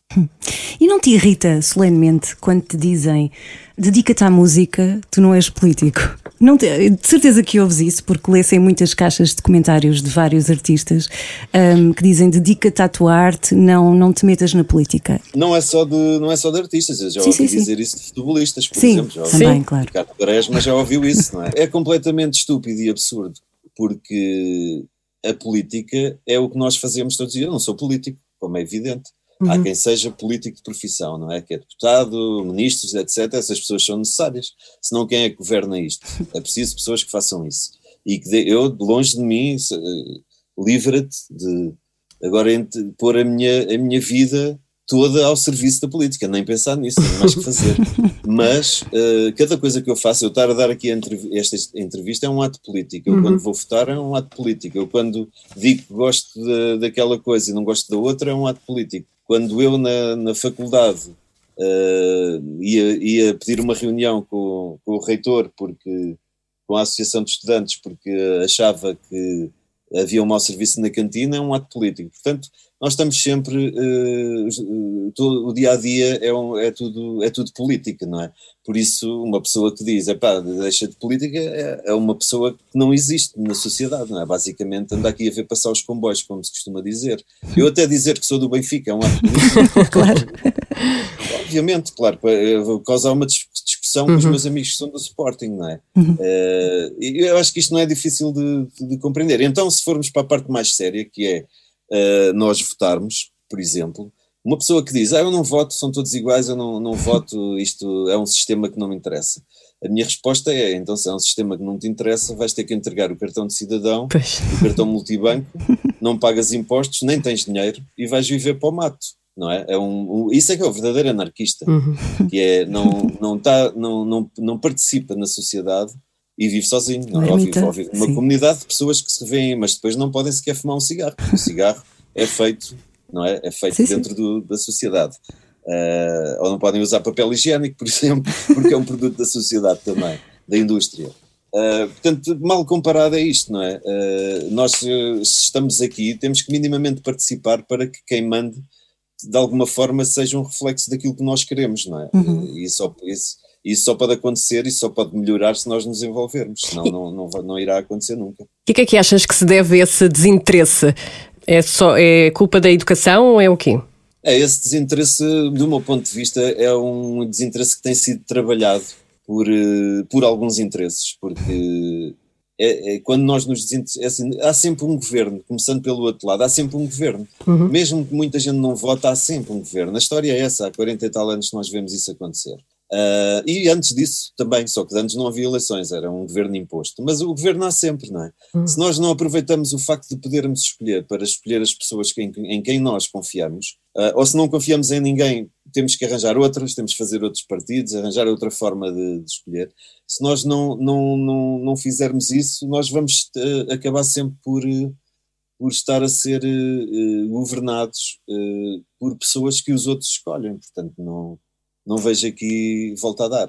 E não te irrita solenemente quando te dizem dedica-te à música, tu não és político. Não te, de certeza que ouves isso, porque lês em muitas caixas de comentários de vários artistas um, que dizem dedica-te à tua arte, não, não te metas na política. Não é só de, não é só de artistas, eu já sim, ouvi sim, dizer sim. isso de futebolistas, por sim, exemplo. Já ouvi também, claro. Ricardo Quaresma já ouviu isso, não é? É completamente estúpido e absurdo, porque a política é o que nós fazemos todos os dias. Eu não sou político, como é evidente. Uhum. Há quem seja político de profissão, não é? Que é deputado, ministros, etc. Essas pessoas são necessárias. Senão, quem é que governa isto? É preciso pessoas que façam isso. E que de, eu, longe de mim, livra-te de agora pôr a minha, a minha vida toda ao serviço da política, nem pensar nisso, não mais que fazer. Mas uh, cada coisa que eu faço, eu estar a dar aqui esta entrevista é um ato político. Eu, uhum. quando vou votar, é um ato político. Eu, quando digo que gosto de, daquela coisa e não gosto da outra, é um ato político. Quando eu, na, na faculdade, uh, ia, ia pedir uma reunião com, com o reitor, porque com a Associação de Estudantes, porque achava que havia um mau serviço na cantina, é um ato político. Portanto, nós estamos sempre, uh, todo, o dia a dia é, um, é, tudo, é tudo política, não é? Por isso, uma pessoa que diz, pá, deixa de política, é, é, uma pessoa que não existe na sociedade, não é? Basicamente, anda aqui a ver passar os comboios, como se costuma dizer. Eu até dizer que sou do Benfica é um ato claro. Obviamente, claro, vou causar uma discussão uhum. com os uhum. meus amigos que são do Sporting, não é? Uhum. Uh, eu acho que isto não é difícil de, de, de compreender. Então, se formos para a parte mais séria, que é uh, nós votarmos, por exemplo, uma pessoa que diz, ah, eu não voto, são todos iguais, eu não, não voto, isto é um sistema que não me interessa. A minha resposta é, então se é um sistema que não te interessa, vais ter que entregar o cartão de cidadão, pois. o cartão multibanco, não pagas impostos, nem tens dinheiro e vais viver para o mato. Não é? é um, um isso é que é o verdadeiro anarquista, uhum. que é, não, não, tá, não, não, não participa na sociedade e vive sozinho, não, ou vive, ou vive numa comunidade de pessoas que se revêem, mas depois não podem sequer fumar um cigarro, porque o cigarro é feito, não é? É feito sim, dentro do, da sociedade. Uh, ou não podem usar papel higiênico, por exemplo, porque é um produto da sociedade também, da indústria. Uh, portanto, mal comparado é isto, não é? Uh, nós, uh, se estamos aqui, temos que minimamente participar para que quem mande, de alguma forma, seja um reflexo daquilo que nós queremos, não é? Uhum. E só, isso, isso só pode acontecer e só pode melhorar se nós nos envolvermos, senão não, não, não irá acontecer nunca. E o que é que achas que se deve a esse desinteresse? É, só, é culpa da educação ou é o quê? É, esse desinteresse, do meu ponto de vista, é um desinteresse que tem sido trabalhado por, eh, por alguns interesses, porque é, é quando nós nos desinteressamos, há sempre um governo, começando pelo outro lado, há sempre um governo. Mesmo que muita gente não vote, há sempre um governo. A história é essa, há 40 e tal anos que nós vemos isso acontecer. Ah, e antes disso também, só que antes não havia eleições, era um governo imposto. Mas o governo há sempre, não é? Se nós não aproveitamos o facto de podermos escolher para escolher as pessoas em, em quem nós confiamos, ah, ou se não confiamos em ninguém, temos que arranjar outras, temos que fazer outros partidos, arranjar outra forma de, de escolher. Se nós não, não, não, não fizermos isso, nós vamos ah, acabar sempre por, por estar a ser eh, governados eh, por pessoas que os outros escolhem. Portanto, não, não vejo aqui volta a dar.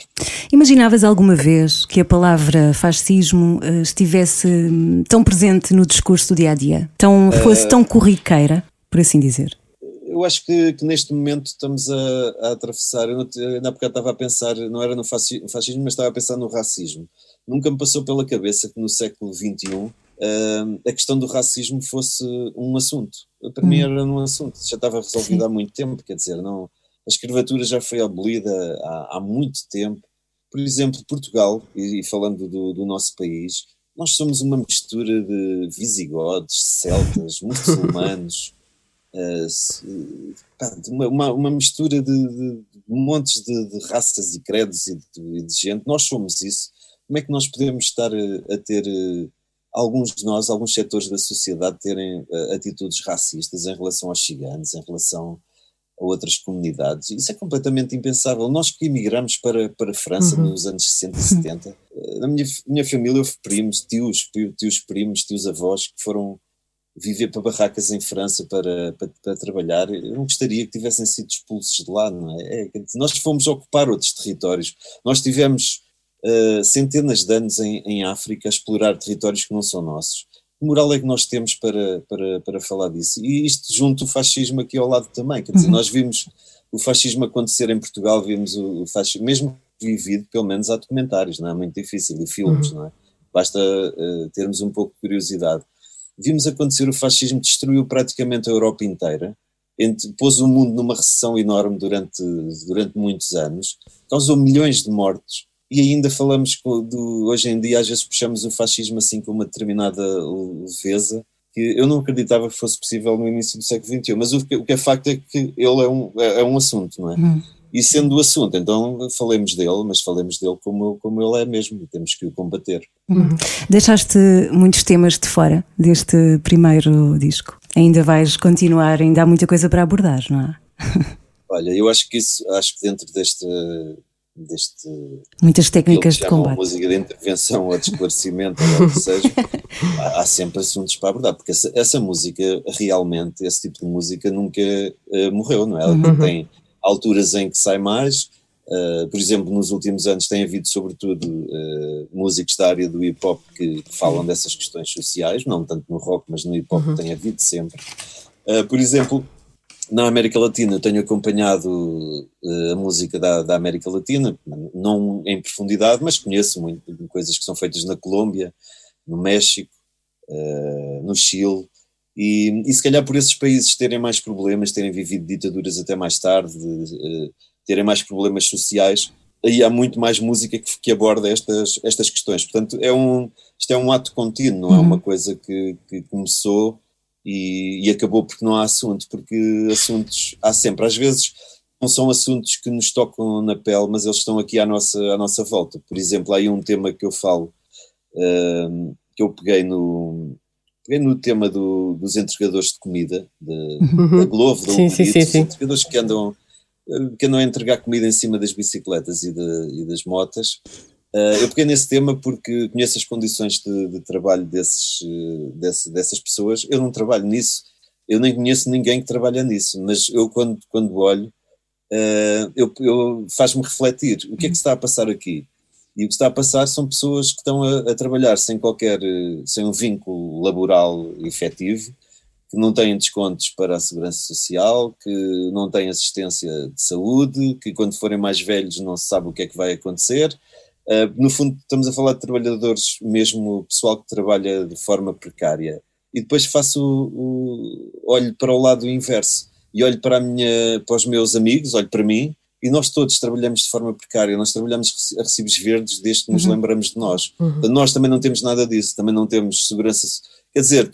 Imaginavas alguma vez que a palavra fascismo eh, estivesse hum, tão presente no discurso do dia a dia? Tão, fosse tão corriqueira, por assim dizer? Eu acho que, que neste momento estamos a, a atravessar. Eu há bocado estava a pensar, não era no fasci- fascismo, mas estava a pensar no racismo. Nunca me passou pela cabeça que no século XXI ah, a questão do racismo fosse um assunto. Para mim era um assunto, já estava resolvido há muito tempo, quer dizer, não, a escravatura já foi abolida há, há muito tempo. Por exemplo, Portugal, e, e falando do, do nosso país, nós somos uma mistura de visigodos, celtas, muçulmanos, eh, se- pá, uma, uma, mistura de, de- montes de, de raças e credos e de, de gente. Nós somos isso. Como é que nós podemos estar a, a ter, eh, alguns de nós, alguns setores da sociedade, terem eh, atitudes racistas em relação aos ciganos, em relação a outras comunidades? Isso é completamente impensável. Nós que emigramos para, para a França nos anos 60 e 70, eh, na minha, minha família houve primos, tios, tios primos, tios avós que foram viver para barracas em França para, para, para trabalhar, eu não gostaria que tivessem sido expulsos de lá, não é? É, nós fomos ocupar outros territórios, nós tivemos uh, centenas de anos em, em África a explorar territórios que não são nossos. Que moral é que nós temos para, para, para falar disso? E isto junto o fascismo aqui ao lado também, quer dizer, nós vimos o fascismo acontecer em Portugal, vimos o, fascismo, mesmo vivido, pelo menos há documentários, não é? Muito difícil, e filmes, não é? Basta uh, termos um pouco de curiosidade. Vimos acontecer o fascismo, destruiu praticamente a Europa inteira, entre, pôs o mundo numa recessão enorme durante, durante muitos anos, causou milhões de mortos, e ainda falamos do, hoje em dia, às vezes puxamos o fascismo assim com uma determinada leveza, que eu não acreditava que fosse possível no início do século XXI, mas o que, o que é facto é que ele é um, é, é um assunto, não é? E sendo o assunto, então falemos dele, mas falemos dele como, como ele é mesmo, e temos que o combater. Deixaste muitos temas de fora deste primeiro disco. Ainda vais continuar, ainda há muita coisa para abordar, não há? Olha, eu acho que isso, acho que dentro deste, deste Muitas técnicas de combate. música de intervenção ou de esclarecimento, ou que seja, há, há sempre assuntos para abordar, porque essa, essa música, realmente, esse tipo de música nunca eh, morreu, não é? Ela tem alturas em que sai mais, eh, por exemplo, nos últimos anos tem havido, sobretudo, eh, músicos da área do hip hop que, que falam dessas questões sociais, não tanto no rock, mas no hip hop tem havido sempre. Por exemplo, na América Latina. Eu tenho acompanhado eh, a música da, da América Latina, não em profundidade, mas conheço muito coisas que são feitas na Colômbia, no México, eh, no Chile, e, e se calhar por esses países terem mais problemas, terem vivido ditaduras até mais tarde, eh, terem mais problemas sociais, aí há muito mais música que, que aborda estas, estas questões. Portanto, é um, isto é um ato contínuo, não é uma coisa que, que começou e, e acabou porque não há assunto, porque assuntos há sempre. Às vezes não são assuntos que nos tocam na pele, mas eles estão aqui à nossa, à nossa volta. Por exemplo, há aí um tema que eu falo, ahm, que eu peguei no, peguei no tema do- dos entregadores de comida, de, da Glovo, Sim, sim, sim, sim. entregadores que andam, que andam a entregar comida em cima das bicicletas e, de- e das motas. Ah, eu peguei nesse tema porque conheço as condições de, de trabalho desses, eh, desse- dessas pessoas. Eu não trabalho nisso, eu nem conheço ninguém que trabalha nisso, mas eu quando, quando olho, ah, eu, eu- faz-me refletir o que é que está a passar aqui. E o que está a passar são pessoas que estão a, a trabalhar sem qualquer, eh, sem um vínculo laboral efetivo, que não têm descontos para a segurança social, que não têm assistência de saúde, que quando forem mais velhos não se sabe o que é que vai acontecer. Uh, no fundo, estamos a falar de trabalhadores, mesmo pessoal que trabalha de forma precária. E depois faço o, o olho para o lado inverso e olho para, minha, para os meus amigos, olho para mim, e nós todos trabalhamos de forma precária, nós trabalhamos a recibos verdes desde que nos lembramos de nós. Portanto, Nós também não temos nada disso, também não temos segurança. Quer dizer,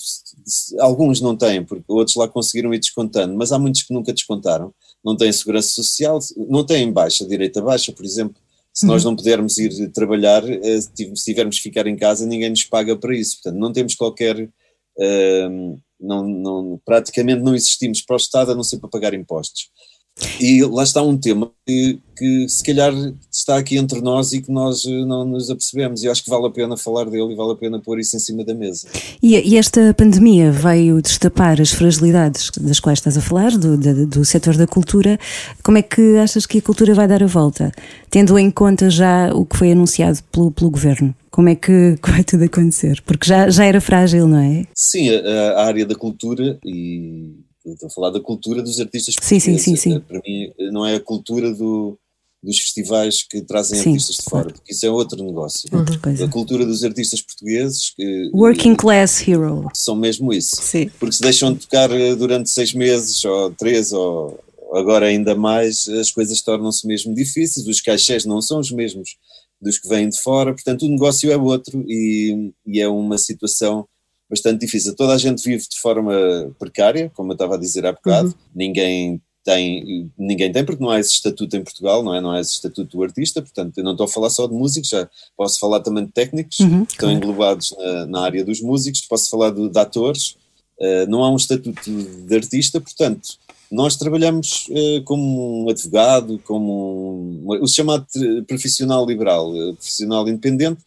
alguns não têm, porque outros lá conseguiram ir descontando, mas há muitos que nunca descontaram, não têm segurança social, não têm baixa, direita baixa, por exemplo. Se nós não pudermos ir trabalhar, eh, se tivermos que ficar em casa, ninguém nos paga para isso. Portanto, não temos qualquer. eh, não, não, praticamente não existimos para o Estado a não ser para pagar impostos. E lá está um tema que, que se calhar está aqui entre nós e que nós eh, não nos apercebemos. E acho que vale a pena falar dele e vale a pena pôr isso em cima da mesa. E, e esta pandemia veio destapar as fragilidades das quais estás a falar, do, do, do setor da cultura. Como é que achas que a cultura vai dar a volta? Tendo em conta já o que foi anunciado pelo, pelo governo. Como é que vai tudo acontecer? Porque já, já era frágil, não é? Sim, a, a área da cultura e estou a falar da cultura dos artistas Sim, sim, portugueses. sim, sim. Para mim não é a cultura do, dos festivais que trazem Sim, artistas de fora, claro. porque isso é outro negócio. Outra coisa. A cultura dos artistas portugueses que Working class hero. são mesmo isso. Sim. Porque se deixam de tocar eh, durante seis meses, ou três, ou agora ainda mais, as coisas tornam-se mesmo difíceis, os cachés não são os mesmos dos que vêm de fora, portanto o negócio é outro e, e é uma situação bastante difícil. Toda a gente vive de forma precária, como eu estava a dizer há bocado, ninguém tem, ninguém tem porque não há esse estatuto em Portugal, não é? Não há esse estatuto do artista, portanto eu não estou a falar só de músicos, já posso falar também de técnicos, Uhum, que estão englobados na, na área dos músicos, posso falar de, de atores, Uh, não há um estatuto de artista, portanto, nós trabalhamos uh, como um advogado, como um, o chamado profissional liberal, uh, profissional independente,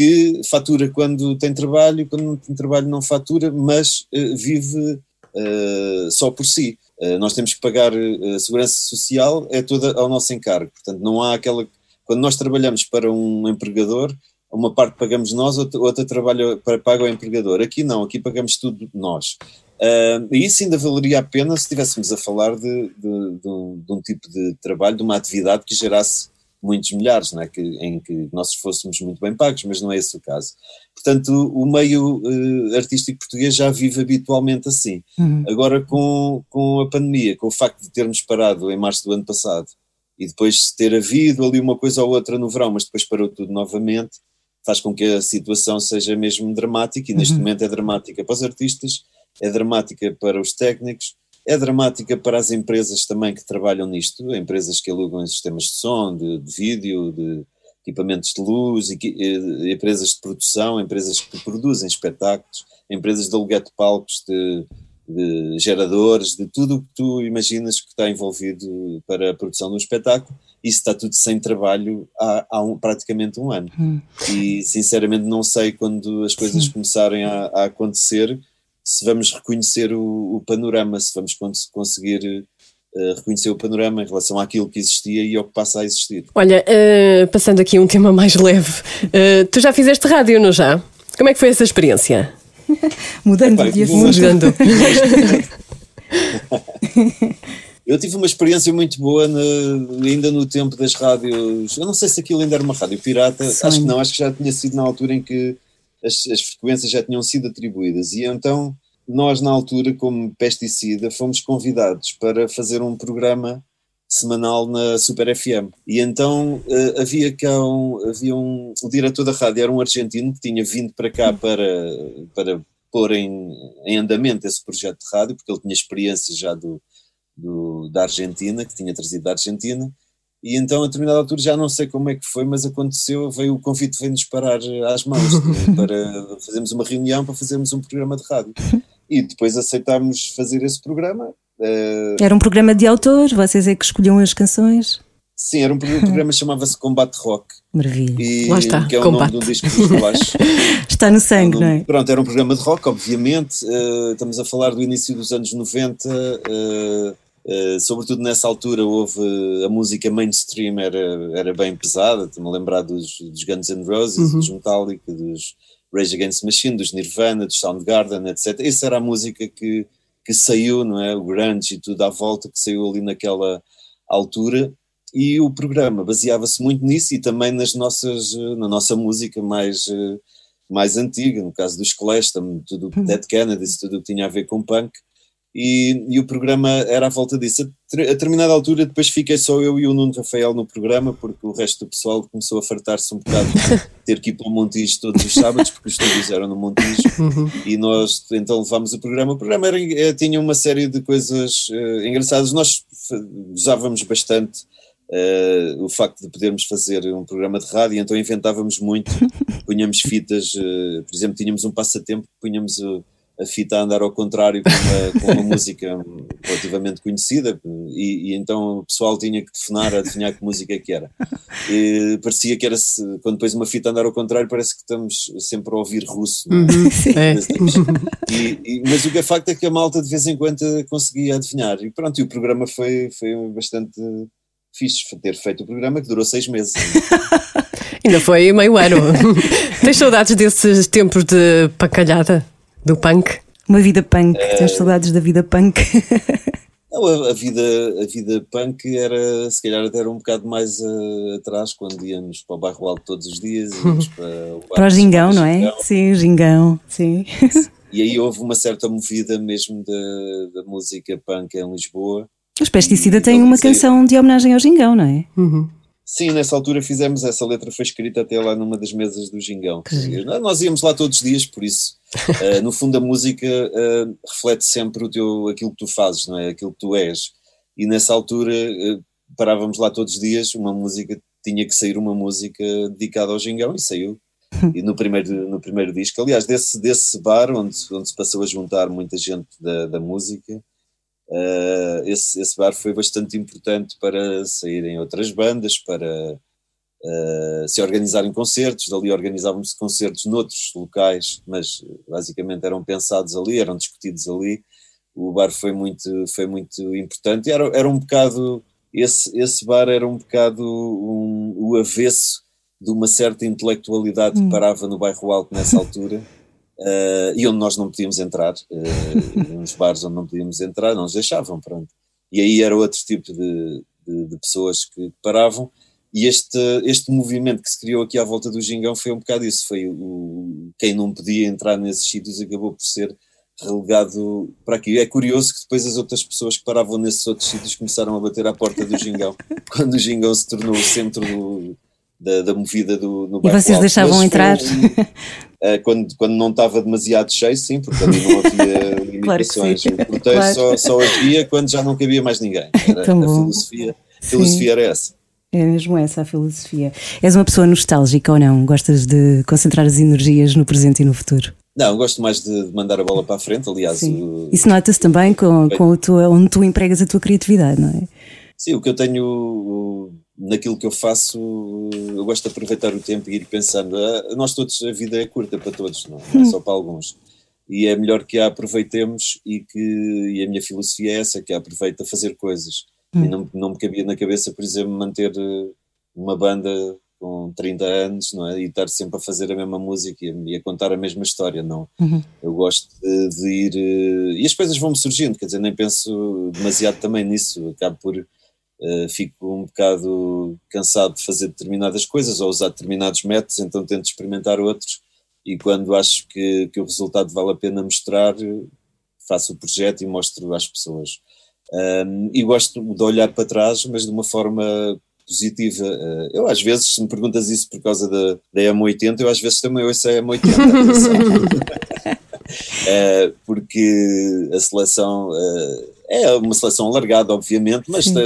que fatura quando tem trabalho, quando não tem trabalho não fatura, mas uh, vive uh, só por si. Uh, nós temos que pagar uh, a segurança social, é toda ao nosso encargo, portanto, não há aquela. Quando nós trabalhamos para um empregador, uma parte pagamos nós, outra, outra trabalha para paga o empregador. Aqui não, aqui pagamos tudo nós. Ah, e isso ainda valeria a pena se estivéssemos a falar de, de- de um, de um tipo de trabalho, de uma atividade que gerasse muitos milhares, não é? que, em que nós fôssemos muito bem pagos, mas não é esse o caso. Portanto, o meio eh, artístico português já vive habitualmente assim. Uhum. Agora, com, com a pandemia, com o facto de termos parado em março do ano passado e depois ter havido ali uma coisa ou outra no verão, mas depois parou tudo novamente, faz com que a situação seja mesmo dramática e neste momento é dramática para os artistas, é dramática para os técnicos, é dramática para as empresas também que trabalham nisto, empresas que alugam sistemas de som, de, de vídeo, de equipamentos de luz, equi- eh, empresas de produção, empresas que produzem espetáculos, empresas de aluguer de palcos, de, de geradores, de tudo o que tu imaginas que está envolvido para a produção de um espetáculo, isso está tudo sem trabalho há, há um- praticamente um ano. E sinceramente não sei quando as coisas começarem a, a acontecer se vamos reconhecer o, o panorama, se vamos cons- conseguir eh, reconhecer o panorama em relação àquilo que existia e ao que passa a existir. Olha, eh, passando aqui a um tema mais leve, eh, tu já fizeste rádio, não já? Como é que foi essa experiência? Mudando Epá, de assunto. Mudando. Eu tive uma experiência muito boa na- ainda no tempo das rádios. Eu não sei se aquilo ainda era uma rádio pirata, Sonho. acho que não, acho que já tinha sido na altura em que as, as frequências já tinham sido atribuídas. E então nós, na altura, como pesticida, fomos convidados para fazer um programa semanal na Super FM. E então eh, havia cá um, havia um, o diretor da rádio era um argentino que tinha vindo para cá para, para pôr em, em andamento esse projeto de rádio, porque ele tinha experiência já do, do, da Argentina, que tinha trazido da Argentina, e então a determinada altura já não sei como é que foi, mas aconteceu, veio o convite veio-nos parar às mãos né, para fazermos uma reunião para fazermos um programa de rádio. E depois aceitámos fazer esse programa. eh, Era um programa de autor, vocês é que escolhiam as canções. sim, era um programa, programa chamava-se Combate Rock, Maravilha. e, Lá está, que é o Combate. nome um disco dos. Está no sangue, não é? Pronto, era um programa de rock, obviamente. eh, estamos a falar do início dos anos 90. eh, Uh, sobretudo nessa altura houve a música mainstream era, era bem pesada, estou-me a lembrar dos, dos Guns N' Roses, dos Metallica, dos Rage Against the Machine, dos Nirvana, dos Soundgarden, etc. Essa era a música que, que saiu, não é? O grunge e tudo à volta que saiu ali naquela altura e o programa baseava-se muito nisso e também nas nossas, eh, na nossa música mais, eh, mais antiga, no caso dos Clash, tudo o Dead Kennedys, tudo o que tinha a ver com punk, e, e o programa era à volta disso. A, a determinada altura, depois fiquei só eu e o Nuno Rafael no programa, porque o resto do pessoal começou a fartar-se um bocado de ter que ir para o Montijo todos os sábados, porque os estúdios eram no Montijo, e nós então levámos o programa. O programa era, eh, tinha uma série de coisas eh, engraçadas, nós usávamos bastante eh, o facto de podermos fazer um programa de rádio, então inventávamos muito, punhamos fitas, eh, por exemplo, tínhamos um passatempo, punhamos o- a fita a andar ao contrário com uma, com uma música relativamente conhecida, e, e então o pessoal tinha que telefonar a adivinhar que música é que era. E parecia que era, quando depois uma fita a andar ao contrário, parece que estamos sempre a ouvir russo. é? É. E- e- mas o que é facto é que a malta de vez em quando conseguia adivinhar. E pronto, e o programa foi, foi bastante fixe ter feito o programa, que durou seis meses. Ainda foi meio ano. Tens saudades desses tempos de pacalhada do punk? Uma vida punk, É. tens saudades da vida punk. Não, a, a vida, a vida punk era, se calhar, até era um bocado mais eh, atrás, quando íamos para o bairro Alto todos os dias, íamos para o, Para o gingão, não é? Gingão. Sim, o gingão, sim. E aí houve uma certa movida mesmo da, da música punk em Lisboa. Os Pesticida E têm uma canção de homenagem ao gingão, não é? Sim, nessa altura fizemos essa letra, foi escrita até lá numa das mesas do Gingão. Que. Nós íamos lá todos os dias, por isso, eh, no fundo, a música eh, reflete sempre o teu, aquilo que tu fazes, não é? Aquilo que tu és. E nessa altura eh, parávamos lá todos os dias, uma música, tinha que sair uma música dedicada ao Gingão e saiu. E no primeiro, no primeiro disco, aliás, desse, desse bar onde, onde se passou a juntar muita gente da, da música, Uh, esse, esse bar foi bastante importante para saírem outras bandas, para uh, se organizarem concertos. Dali organizavam-se concertos noutros locais, mas basicamente eram pensados ali, eram discutidos ali. O bar foi muito, foi muito importante. Era, era um bocado, esse, esse bar era um bocado um, o avesso de uma certa intelectualidade que parava no bairro Alto nessa altura. Uh, e onde nós não podíamos entrar, uh, uns bares onde não podíamos entrar, não nos deixavam, pronto. E aí era outro tipo de, de, de pessoas que paravam, e este, este movimento que se criou aqui à volta do Gingão foi um bocado isso, foi o, quem não podia entrar nesses sítios acabou por ser relegado para aqui. É curioso que depois as outras pessoas que paravam nesses outros sítios começaram a bater à porta do Gingão, quando o Gingão se tornou o centro do, da, da movida do, no E bairro vocês Alto. deixavam Mas entrar? eh, quando, quando não estava demasiado cheio, sim, porque ali não havia Claro limitações. sim. o porteiro Claro. só, só havia quando já não cabia mais ninguém. Era, a filosofia, a filosofia era essa. É mesmo essa a filosofia. És uma pessoa nostálgica ou não? Gostas de concentrar as energias no presente e no futuro? Não, gosto mais de, mandar a bola para a frente, aliás, o, Isso nota-se também com, com a tua, onde tu empregas a tua criatividade, não é? sim, o que eu tenho naquilo que eu faço, eu gosto de aproveitar o tempo e ir pensando. ah, Nós todos, a vida é curta para todos, não, não é só para alguns. E é melhor que a aproveitemos e que e a minha filosofia é essa, que a aproveita a fazer coisas. E não, não me cabia na cabeça, por exemplo, manter eh, uma banda com 30 anos não é? e estar sempre a fazer a mesma música e a, contar a mesma história, não. Eu gosto de, de ir. eh, E as coisas vão-me surgindo, quer dizer, nem penso demasiado também nisso. Acabo por. eh, fico um bocado cansado de fazer determinadas coisas ou usar determinados métodos, então tento experimentar outros. E quando acho que, que o resultado vale a pena mostrar, faço o projeto e mostro às pessoas. Um, e gosto de olhar para trás, mas de uma forma positiva. Uh, eu, às vezes, se me perguntas isso por causa da, da M80, eu às vezes também ouço a M80. atenção. Uh, porque a seleção uh, é uma seleção alargada, obviamente, mas tá-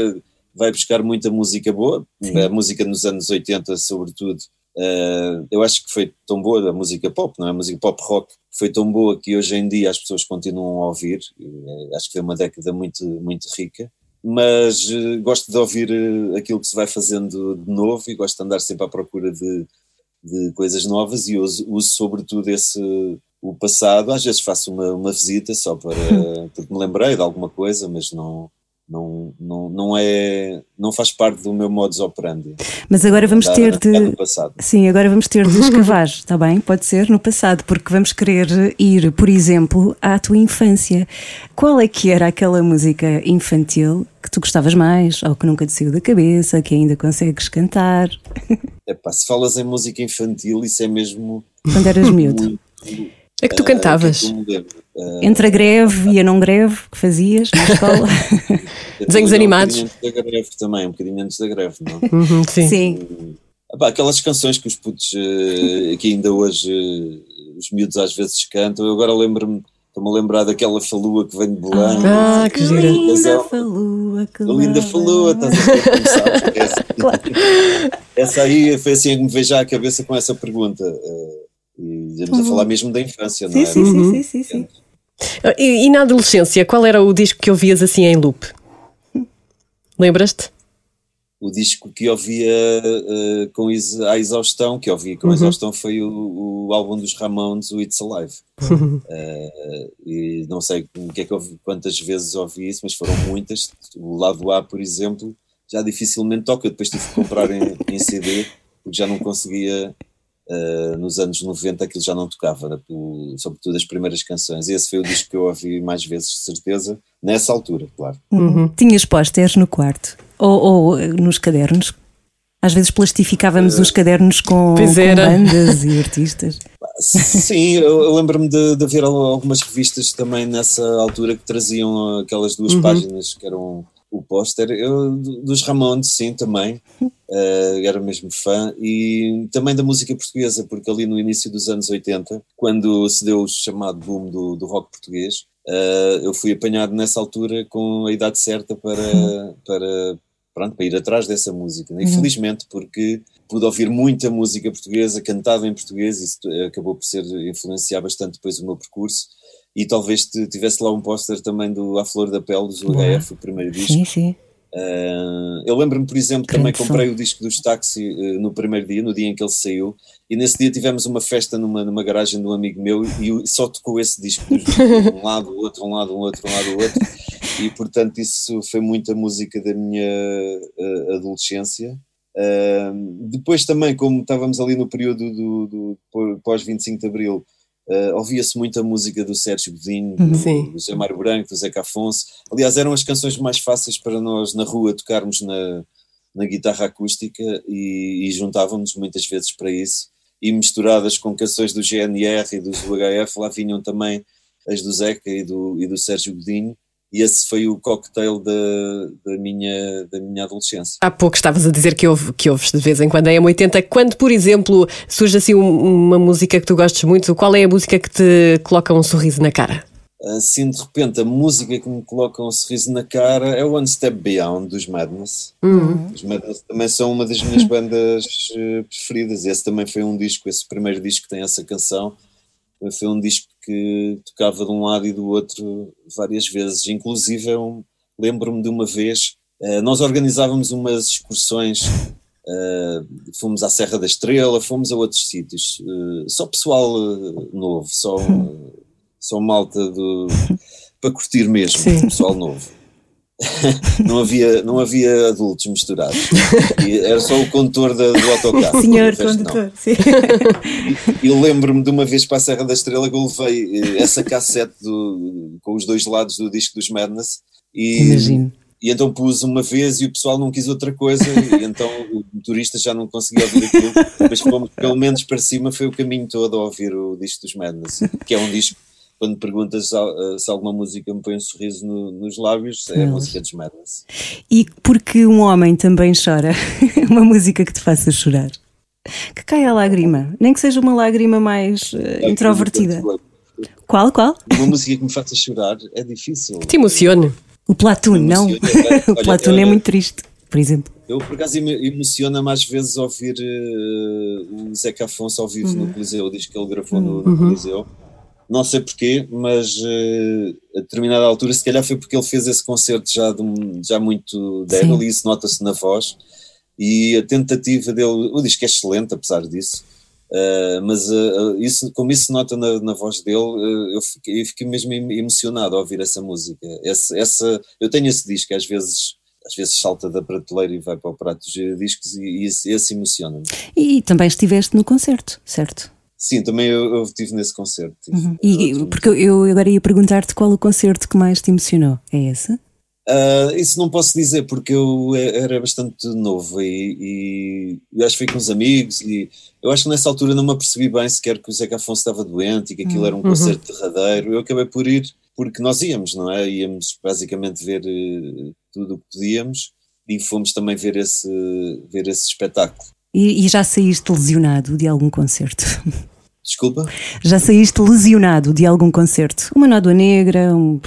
vai buscar muita música boa, a música nos anos 80, sobretudo. Uh, eu acho que foi tão boa a música pop, não é? A música pop rock foi tão boa que hoje em dia as pessoas continuam a ouvir. Uh, acho que foi uma década muito, muito rica. Mas uh, gosto de ouvir aquilo que se vai fazendo de novo e gosto de andar sempre à procura de, de coisas novas e uso, uso sobretudo esse o passado. Às vezes faço uma, uma visita só para porque me lembrei de alguma coisa, mas não Não, não, não é, não faz parte do meu modus operandi. Mas agora vamos Andar ter de. no passado. Sim, agora vamos ter de escavar, está bem? Pode ser no passado, porque vamos querer ir, por exemplo, à tua infância. Qual é que era aquela música infantil que tu gostavas mais, ou que nunca te saiu da cabeça, que ainda consegues cantar Epá, se falas em música infantil, isso é mesmo quando eras miúdo? É que tu eh, o que é cantavas. que eu me lembro? Entre a greve e a não greve que fazias na escola? Desenhos animados. Um bocadinho antes da greve também, um bocadinho antes da greve, não? Uhum, sim. Sim. Epá, aquelas canções que os putos eh, que ainda hoje eh, os miúdos às vezes cantam, eu agora lembro-me, estou-me a lembrar daquela falua que vem de Belém. Ah, que gira. linda falua que A linda falua, estás a ver como sabes? Essa, Claro. essa aí foi assim que me veio já à cabeça com essa pergunta. E estamos a falar mesmo da infância, não é? sim, sim, sim, sim, sim. E, e na adolescência, qual era o disco que ouvias assim em loop? Lembras-te? O disco que ouvia eh, com ex à exaustão, que ouvi com exaustão, foi o, o álbum dos Ramones, o It's Alive. Eh, e não sei o que é que ouvi- quantas vezes ouvi isso, mas foram muitas. O lado A, por exemplo, já dificilmente toca. Eu depois tive que comprar em, em CD, porque já não conseguia. Eh, nos anos 90 aquilo já não tocava, né, sobretudo as primeiras canções. E esse foi o disco que eu ouvi mais vezes, de certeza, nessa altura, claro. Uhum. Tinhas pósteres no quarto ou, ou, eh, nos cadernos? Às vezes plastificávamos os cadernos com, com bandas e artistas. Sim, eu, eu lembro-me de, de haver al- algumas revistas também nessa altura que traziam aquelas duas páginas que eram o póster. Eu, do- dos Ramones, sim, também. Eh, era mesmo fã. E também da música portuguesa, porque ali no início dos anos 80, quando se deu o chamado boom do, do rock português, eh, eu fui apanhado nessa altura com a idade certa para, para, pronto, para ir atrás dessa música. Infelizmente, porque pude ouvir muita música portuguesa cantada em português, isso acabou por ser influenciar bastante depois o meu percurso. E talvez tivesse lá um póster também do A Flor da Pele, dos UHF, o primeiro disco. Sim, sim. Uh, eu lembro-me, por exemplo, Grande também som. comprei o disco dos Táxi uh, no primeiro dia, no dia em que ele saiu, e nesse dia tivemos uma festa numa, numa garagem de um amigo meu e só tocou esse disco, um lado, o outro, um lado, um outro, um lado, o outro, e portanto isso foi muita música da minha uh, adolescência. Depois também, como estávamos ali no período do, do, do pós-25 de Abril, Uh, ouvia-se muita música do Sérgio Godinho, do, Sim. do Zé Mário Branco, do Zeca Afonso. Aliás, eram as canções mais fáceis para nós na rua tocarmos na, na guitarra acústica e, e juntávamos muitas vezes para isso. E misturadas com canções do GNR e dos UHF, lá vinham também as do Zeca e do, e do Sérgio Godinho. E esse foi o cocktail da, da, minha, da minha adolescência. Há pouco estavas a dizer que, ouve, que ouves de vez em quando em M80. Quando, por exemplo, surge assim um- uma música que tu gostes muito, qual é a música que te coloca um sorriso na cara? Assim, de repente, a música que me coloca um sorriso na cara é o One Step Beyond dos Madness. Os Madness também são uma das minhas bandas eh, preferidas. Esse também foi um disco, esse primeiro disco que tem essa canção, foi um disco que tocava de um lado e do outro várias vezes. Inclusive, eu lembro-me de uma vez, eh, nós organizávamos umas excursões, eh, fomos à Serra da Estrela, fomos a outros sítios, eh, só pessoal novo, só, só malta do, para curtir mesmo, Sim. pessoal novo. não, havia, não havia adultos misturados. E era só o condutor da- do autocarro. Senhor condutor, sim. E eu lembro-me de uma vez para a Serra da Estrela que eu levei eh, essa cassete do- com os dois lados do disco dos Madness e, Imagino. e então pus uma vez e o pessoal não quis outra coisa e então o motorista já não conseguia ouvir aquilo, mas fomos pelo menos para cima foi o caminho todo a ouvir o disco dos Madness, que é um disco quando perguntas se, al- se alguma música me põe um sorriso no- nos lábios, é a música dos Madness. E porque um homem também chora, uma música que te faça chorar. Que caia a lágrima, nem que seja uma lágrima mais eh, introvertida. Qual, qual? Uma música que me faça chorar é difícil. Te emocione. O Platoon, não. Emociona, O olha, Platoon é olha, muito triste, por exemplo. Eu, por acaso, emociona-me às vezes ouvir eh, o Zeca Afonso ao vivo no Coliseu, o disco que ele gravou no, no Coliseu. Não sei porquê, mas eh, a determinada altura, se calhar foi porque ele fez esse concerto já, de já muito débil, e isso nota-se na voz. E a tentativa dele, o disco é excelente, apesar disso, Uh, mas uh, isso, como isso se nota na, na voz dele, uh, eu, fiquei, eu, fiquei, mesmo emocionado ao ouvir essa música. Essa, essa, eu tenho esse disco, às vezes, às vezes salta da prateleira e vai para o prato de discos, e, e esse, esse emociona-me. E também estiveste no concerto, certo? Sim, também eu, eu estive nesse concerto. Uhum. E, porque eu agora ia perguntar-te qual o concerto que mais te emocionou. É esse? Uh, isso não posso dizer porque eu era bastante novo e, e acho que fui com os amigos e eu acho que nessa altura não me apercebi bem sequer que o Zeca Afonso estava doente e que aquilo era um uhum. concerto derradeiro. Eu acabei por ir porque nós íamos, não é? Íamos basicamente ver uh, tudo o que podíamos e fomos também ver esse, ver esse espetáculo. E, e já saíste lesionado de algum concerto? Desculpa? Já saíste lesionado de algum concerto? Uma nódoa negra, um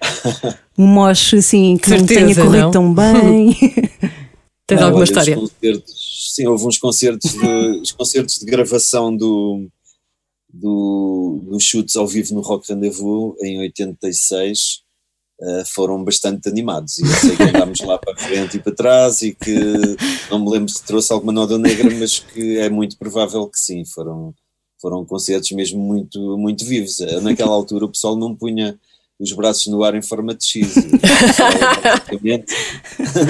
um moche assim que Certeza, não tenha corrido não? tão bem. Tens alguma história? sim, houve uns concertos de, os concertos de gravação do, do, dos chutes ao vivo no Rock Rendezvous em 86 uh, eh, foram bastante animados. E eu sei que andámos lá para frente e para trás e que não me lembro se trouxe alguma noda negra, mas que é muito provável que sim, foram, foram concertos mesmo muito, muito vivos. Naquela altura o pessoal não punha os braços no ar em forma de X.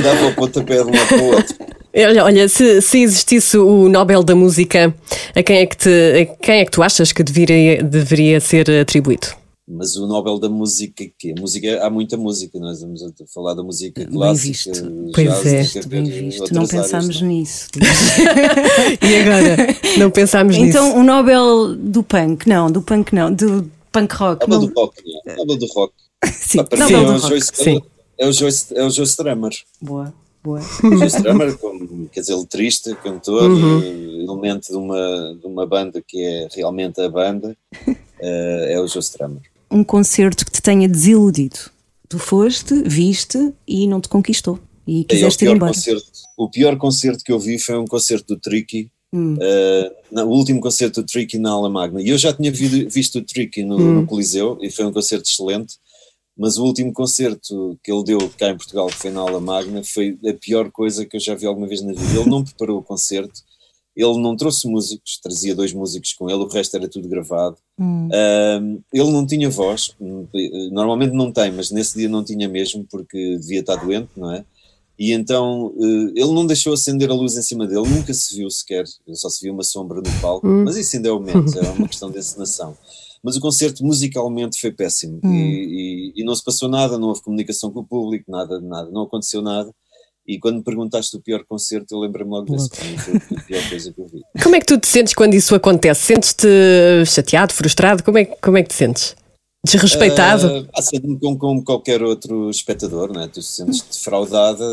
dava o pontapé de um lado para o outro. Olha, olha se, se, existisse o Nobel da Música, a quem é que, te, quem é que tu achas que deveria, deveria ser atribuído? Mas o Nobel da Música, que a música há muita música, nós vamos falar da música clássica. Bem visto. Pois é, bem visto. Não pensámos não. nisso. e agora? Não pensámos então, nisso. Então, o Nobel do punk, não, do punk não, do punk rock. É não... do rock, não. É do rock. Sim, não, é, o Joyce, Sim. é o Joyce, é o Joyce Strummer. Boa, boa. O Joyce Strummer, como, quer dizer, letrista, cantor, uhum. elemento de uma, de uma banda que é realmente a banda, uh, é o Joyce Strummer. Um concerto que te tenha desiludido. Tu foste, viste e não te conquistou. E quiseste é, ir embora. Concerto, o pior concerto que eu vi foi um concerto do Tricky, Hum. Uh, o último concerto do Tricky na Ala Magna. E eu já tinha visto o Tricky no, hum. no, Coliseu e foi um concerto excelente, mas o último concerto que ele deu cá em Portugal, que foi na Ala Magna, foi a pior coisa que eu já vi alguma vez na vida. Ele não preparou o concerto, ele não trouxe músicos, trazia dois músicos com ele, o resto era tudo gravado. Hum. Ele não tinha voz, normalmente não tem, mas nesse dia não tinha mesmo, porque devia estar doente, não é? E então uh, ele não deixou acender a luz em cima dele, nunca se viu sequer, só se viu uma sombra no palco, hum. mas isso ainda é o menos, é uma questão de encenação. Mas o concerto musicalmente foi péssimo hum. e, e, e, não se passou nada, não houve comunicação com o público, nada, nada, não aconteceu nada. E quando me perguntaste o pior concerto, eu lembrei-me logo desse, foi a pior coisa que eu vi. Como é que tu te sentes quando isso acontece? Sentes-te chateado, frustrado? Como é, como é que te sentes? Desrespeitado? Uh, assim, como, como qualquer outro espectador, né? tu sentes defraudada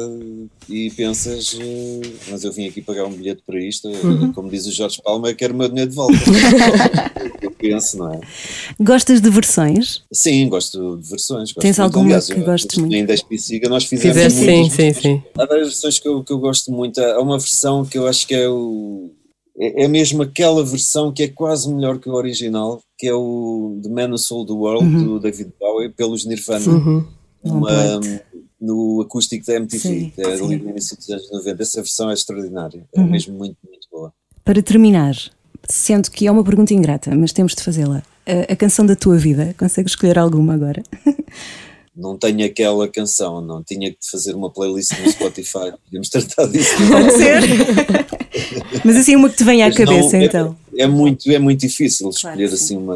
e pensas, uh, mas eu vim aqui pagar um bilhete para isto, uhum. como diz o Jorge Palma, eu quero o meu dinheiro de volta. penso, não é? Gostas de versões? Sim, gosto de versões. Gosto Tens alguma Aliás, que gostes muito? Em 10 Pisiga nós fizemos Fizeste, sim, sim, sim. Há várias versões que eu, que eu gosto muito. Há uma versão que eu acho que é o é, é mesmo aquela versão que é quase melhor que o original, que é o The Man Who Sold the World, uhum. do David Bowie, pelos Nirvana, uhum. uma, no acústico da MTV, sim, que é ali no início dos anos 90. Essa versão é extraordinária, é uhum. mesmo muito, muito boa. Para terminar, sendo que é uma pergunta ingrata, mas temos de fazê-la. A, a canção da tua vida, consegues escolher alguma agora? não tenho aquela canção, não tinha que fazer uma playlist no Spotify. Podemos tratar disso. Pode ser. Mas assim, uma que te venha à cabeça, não, é, então. É, muito, é muito difícil escolher claro, assim uma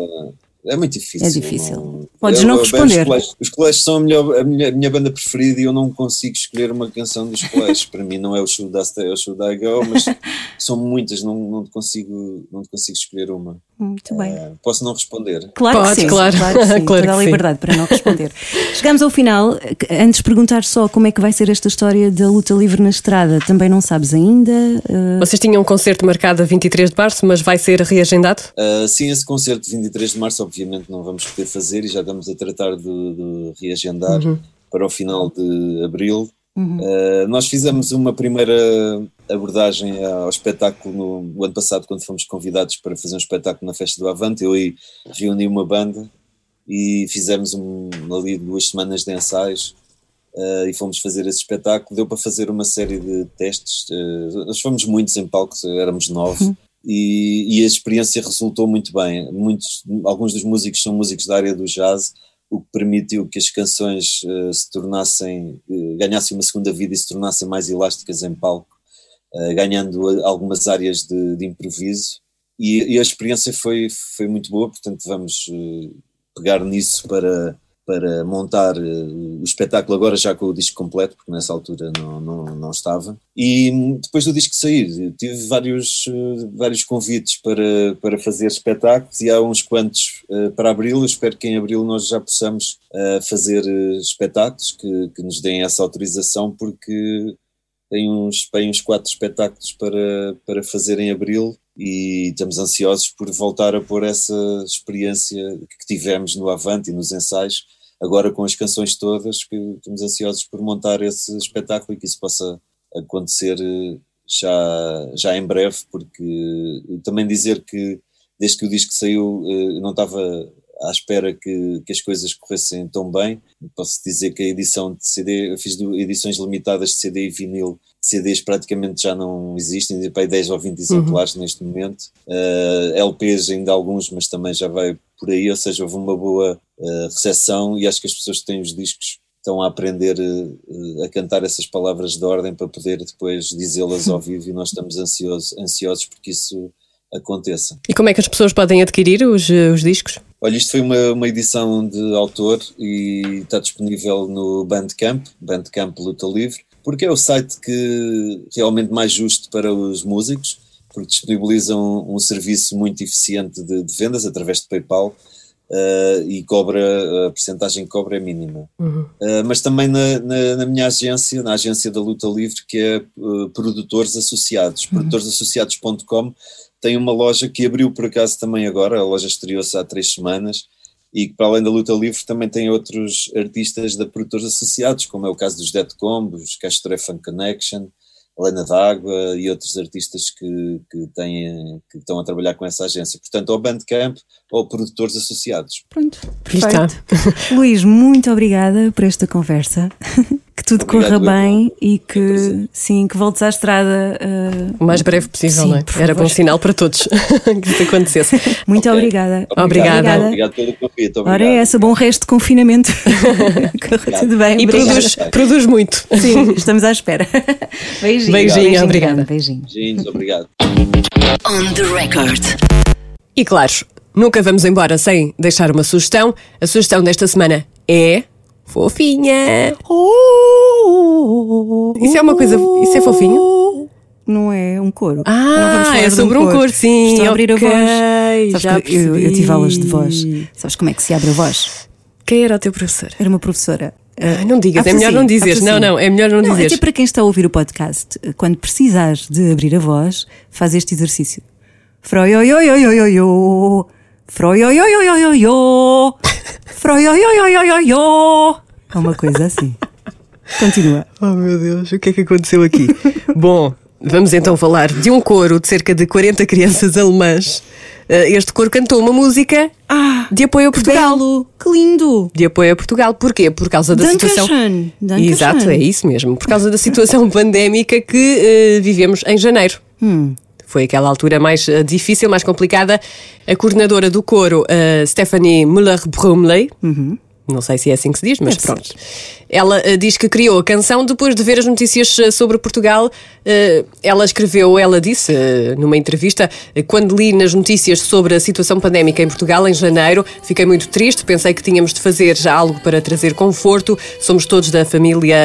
é muito difícil. É difícil. Não, Podes eu, não responder. Os Clash, são a, melhor, a, minha, a, minha, banda preferida e eu não consigo escolher uma canção dos Clash. Para mim não é o Should I Stay, é o Should I Go, mas são muitas, não, não, consigo, não consigo escolher uma. Muito bem. Uh, posso não responder? Claro Pode, que sim. Claro, claro que sim. claro Toda a liberdade para não responder. Chegamos ao final. Antes de perguntar só como é que vai ser esta história da luta livre na estrada, também não sabes ainda? Uh... Vocês tinham um concerto marcado a 23 de março, mas vai ser reagendado? Uh, sim, esse concerto de 23 de março, obviamente, não vamos poder fazer e já estamos a tratar de, de reagendar uhum. para o final de abril. Uhum. Uh, nós fizemos uma primeira abordagem ao espetáculo no, no, ano passado, quando fomos convidados para fazer um espetáculo na Festa do Avante. Eu aí reuni uma banda e fizemos um, ali duas semanas de ensaios uh, e fomos fazer esse espetáculo. Deu para fazer uma série de testes. Uh, nós fomos muitos em palco, éramos nove. Uhum e, e, a experiência resultou muito bem. Muitos, alguns dos músicos são músicos da área do jazz, o que permitiu que as canções uh, se tornassem, uh, ganhassem uma segunda vida e se tornassem mais elásticas em palco, uh, ganhando algumas áreas de, de improviso. E, e, a experiência foi, foi muito boa, portanto, vamos pegar nisso para para montar uh, o espetáculo agora já com o disco completo, porque nessa altura não, não, não estava. E hum, depois do disco sair, tive vários, uh, vários convites para, para fazer espetáculos e há uns quantos uh, para abril. Eu espero que em abril nós já possamos fazer espetáculos que, que nos deem essa autorização, porque tem uns, tem uns quatro espetáculos para, para fazer em abril e estamos ansiosos por voltar a pôr essa experiência que tivemos no Avante e nos ensaios agora com as canções todas, que estamos ansiosos por montar esse espetáculo e que isso possa acontecer eh, já, já em breve, porque também dizer que desde que o disco saiu eh, não estava à espera que, que as coisas corressem tão bem. Posso dizer que a edição de CD, eu fiz edições limitadas de CD e vinil CDs praticamente já não existem, para 10 ou 20 exemplares uhum. neste momento. Uh, eh, LPs ainda alguns, mas também já vai por aí, ou seja, houve uma boa uh, recepção e acho que as pessoas que têm os discos estão a aprender uh, a cantar essas palavras de ordem para poder depois dizê-las ao vivo e nós estamos ansiosos, ansiosos porque isso aconteça. E como é que as pessoas podem adquirir os, os discos? Olha, isto foi uma, uma edição de autor e está disponível no Bandcamp, Bandcamp Luta Livre porque é o site que realmente mais justo para os músicos, porque disponibilizam um, um serviço muito eficiente de, de, vendas através de PayPal uh, e cobra, a percentagem que cobra é mínima. Uhum. Uh, mas também na, na, na, minha agência, na agência da Luta Livre, que é uh, Produtores Associados, uhum. produtoresassociados.com, tem uma loja que abriu por acaso também agora, a loja estreou-se há três semanas, e que para além da luta livre também tem outros artistas da produtores associados, como é o caso dos Dead Combos, Castro Fun Connection, Helena D'Água e outros artistas que, que, têm, que estão a trabalhar com essa agência. Portanto, ou Bandcamp ou produtores associados. Pronto, perfeito. Luís, muito obrigada por esta conversa. que tudo Obrigado, corra bem e que sim, que voltes à estrada uh... o mais breve possível, sim, não é? Era bom sinal para todos que isso acontecesse. Muito okay. obrigada. Obrigada. Obrigado. Obrigado pelo convite. Ora é essa, bom resto de confinamento. tudo bem. E produz, produz muito. Sim, estamos à espera. Beijinho. Beijinho, obrigada. Beijinho. Beijinhos, obrigado. On the record. E claro, nunca vamos embora sem deixar uma sugestão. A sugestão desta semana é Fofinha! Oh, isso é uma coisa. Isso é fofinho? Não é um coro. Ah, é sobre um coro, coro sim. Estou a abrir okay, a voz. Sabes eu, eu tive aulas de voz. Sabes como é que se abre a voz? Quem era o teu professor? Era uma professora. Ah, não digas, ah, é melhor não dizer. Não, não, é melhor não, não dizer. Até para quem está a ouvir o podcast, quando precisares de abrir a voz, faz este exercício. Froioioioioioio. Froioioioioioio. Froioioioioio. É uma coisa assim. Continua. Oh meu Deus, o que é que aconteceu aqui? Bom, vamos então falar de um coro de cerca de 40 crianças alemãs. Eh, este coro cantou uma música ah, de apoio a Portugal. Que, belo, que lindo! De apoio a Portugal. Porquê? Por causa da situação. Exato, é isso mesmo. Por causa da situação pandémica que uh, vivemos em janeiro. Hum. Foi aquela altura mais uh, difícil, mais complicada. A coordenadora do coro, uh, Stephanie Müller-Brumley, uhum não sei se é assim que se diz, mas Deve pronto. Ser. Ela uh, diz que criou a canção depois de ver as notícias uh, sobre Portugal. Uh, ela escreveu, ela disse numa entrevista, quando li nas notícias sobre a situação pandémica em Portugal em janeiro, fiquei muito triste. Pensei que tínhamos de fazer já algo para trazer conforto. Somos todos da família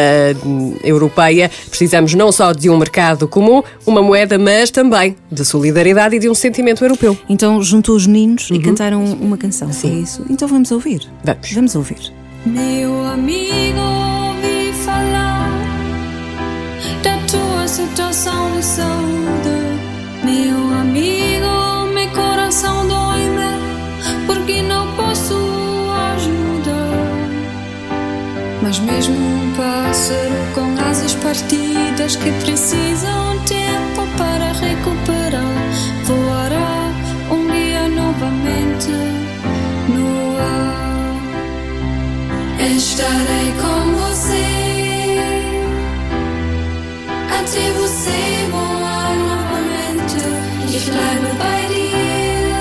europeia. Precisamos não só de um mercado comum, uma moeda, mas também de solidariedade e de um sentimento europeu. Então juntou os meninos uhum. e cantaram uma canção. Sim. É isso. Então vamos ouvir. Vamos. Vamos ouvir ouvir. Meu amigo, ouvi falar da tua situação de saúde. Meu amigo, meu coração dói-me porque não posso ajudar. Mas mesmo um pássaro com asas partidas que precisam tempo para recuperar Estarei com você. Até você voar novamente. Ich bleibe bei dir.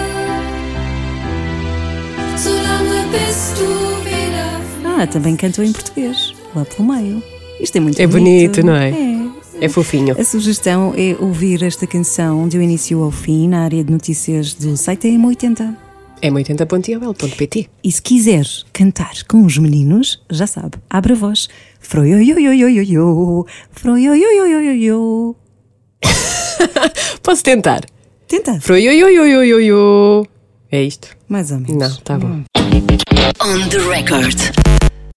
Solange bist du wieder. Ah, também cantou em português, lá pelo meio. Isto é muito é bonito. É bonito, não é? É. É fofinho. A sugestão é ouvir esta canção de o início ao fim na área de notícias do site M80 m80.iol.pt E se quiser cantar com os meninos, já sabe, abre a voz. Froioioioioioio, froioioioioio. Posso tentar? Tenta, Froioioioioioio. É isto? mais ou menos. Não, tá bom. On the record.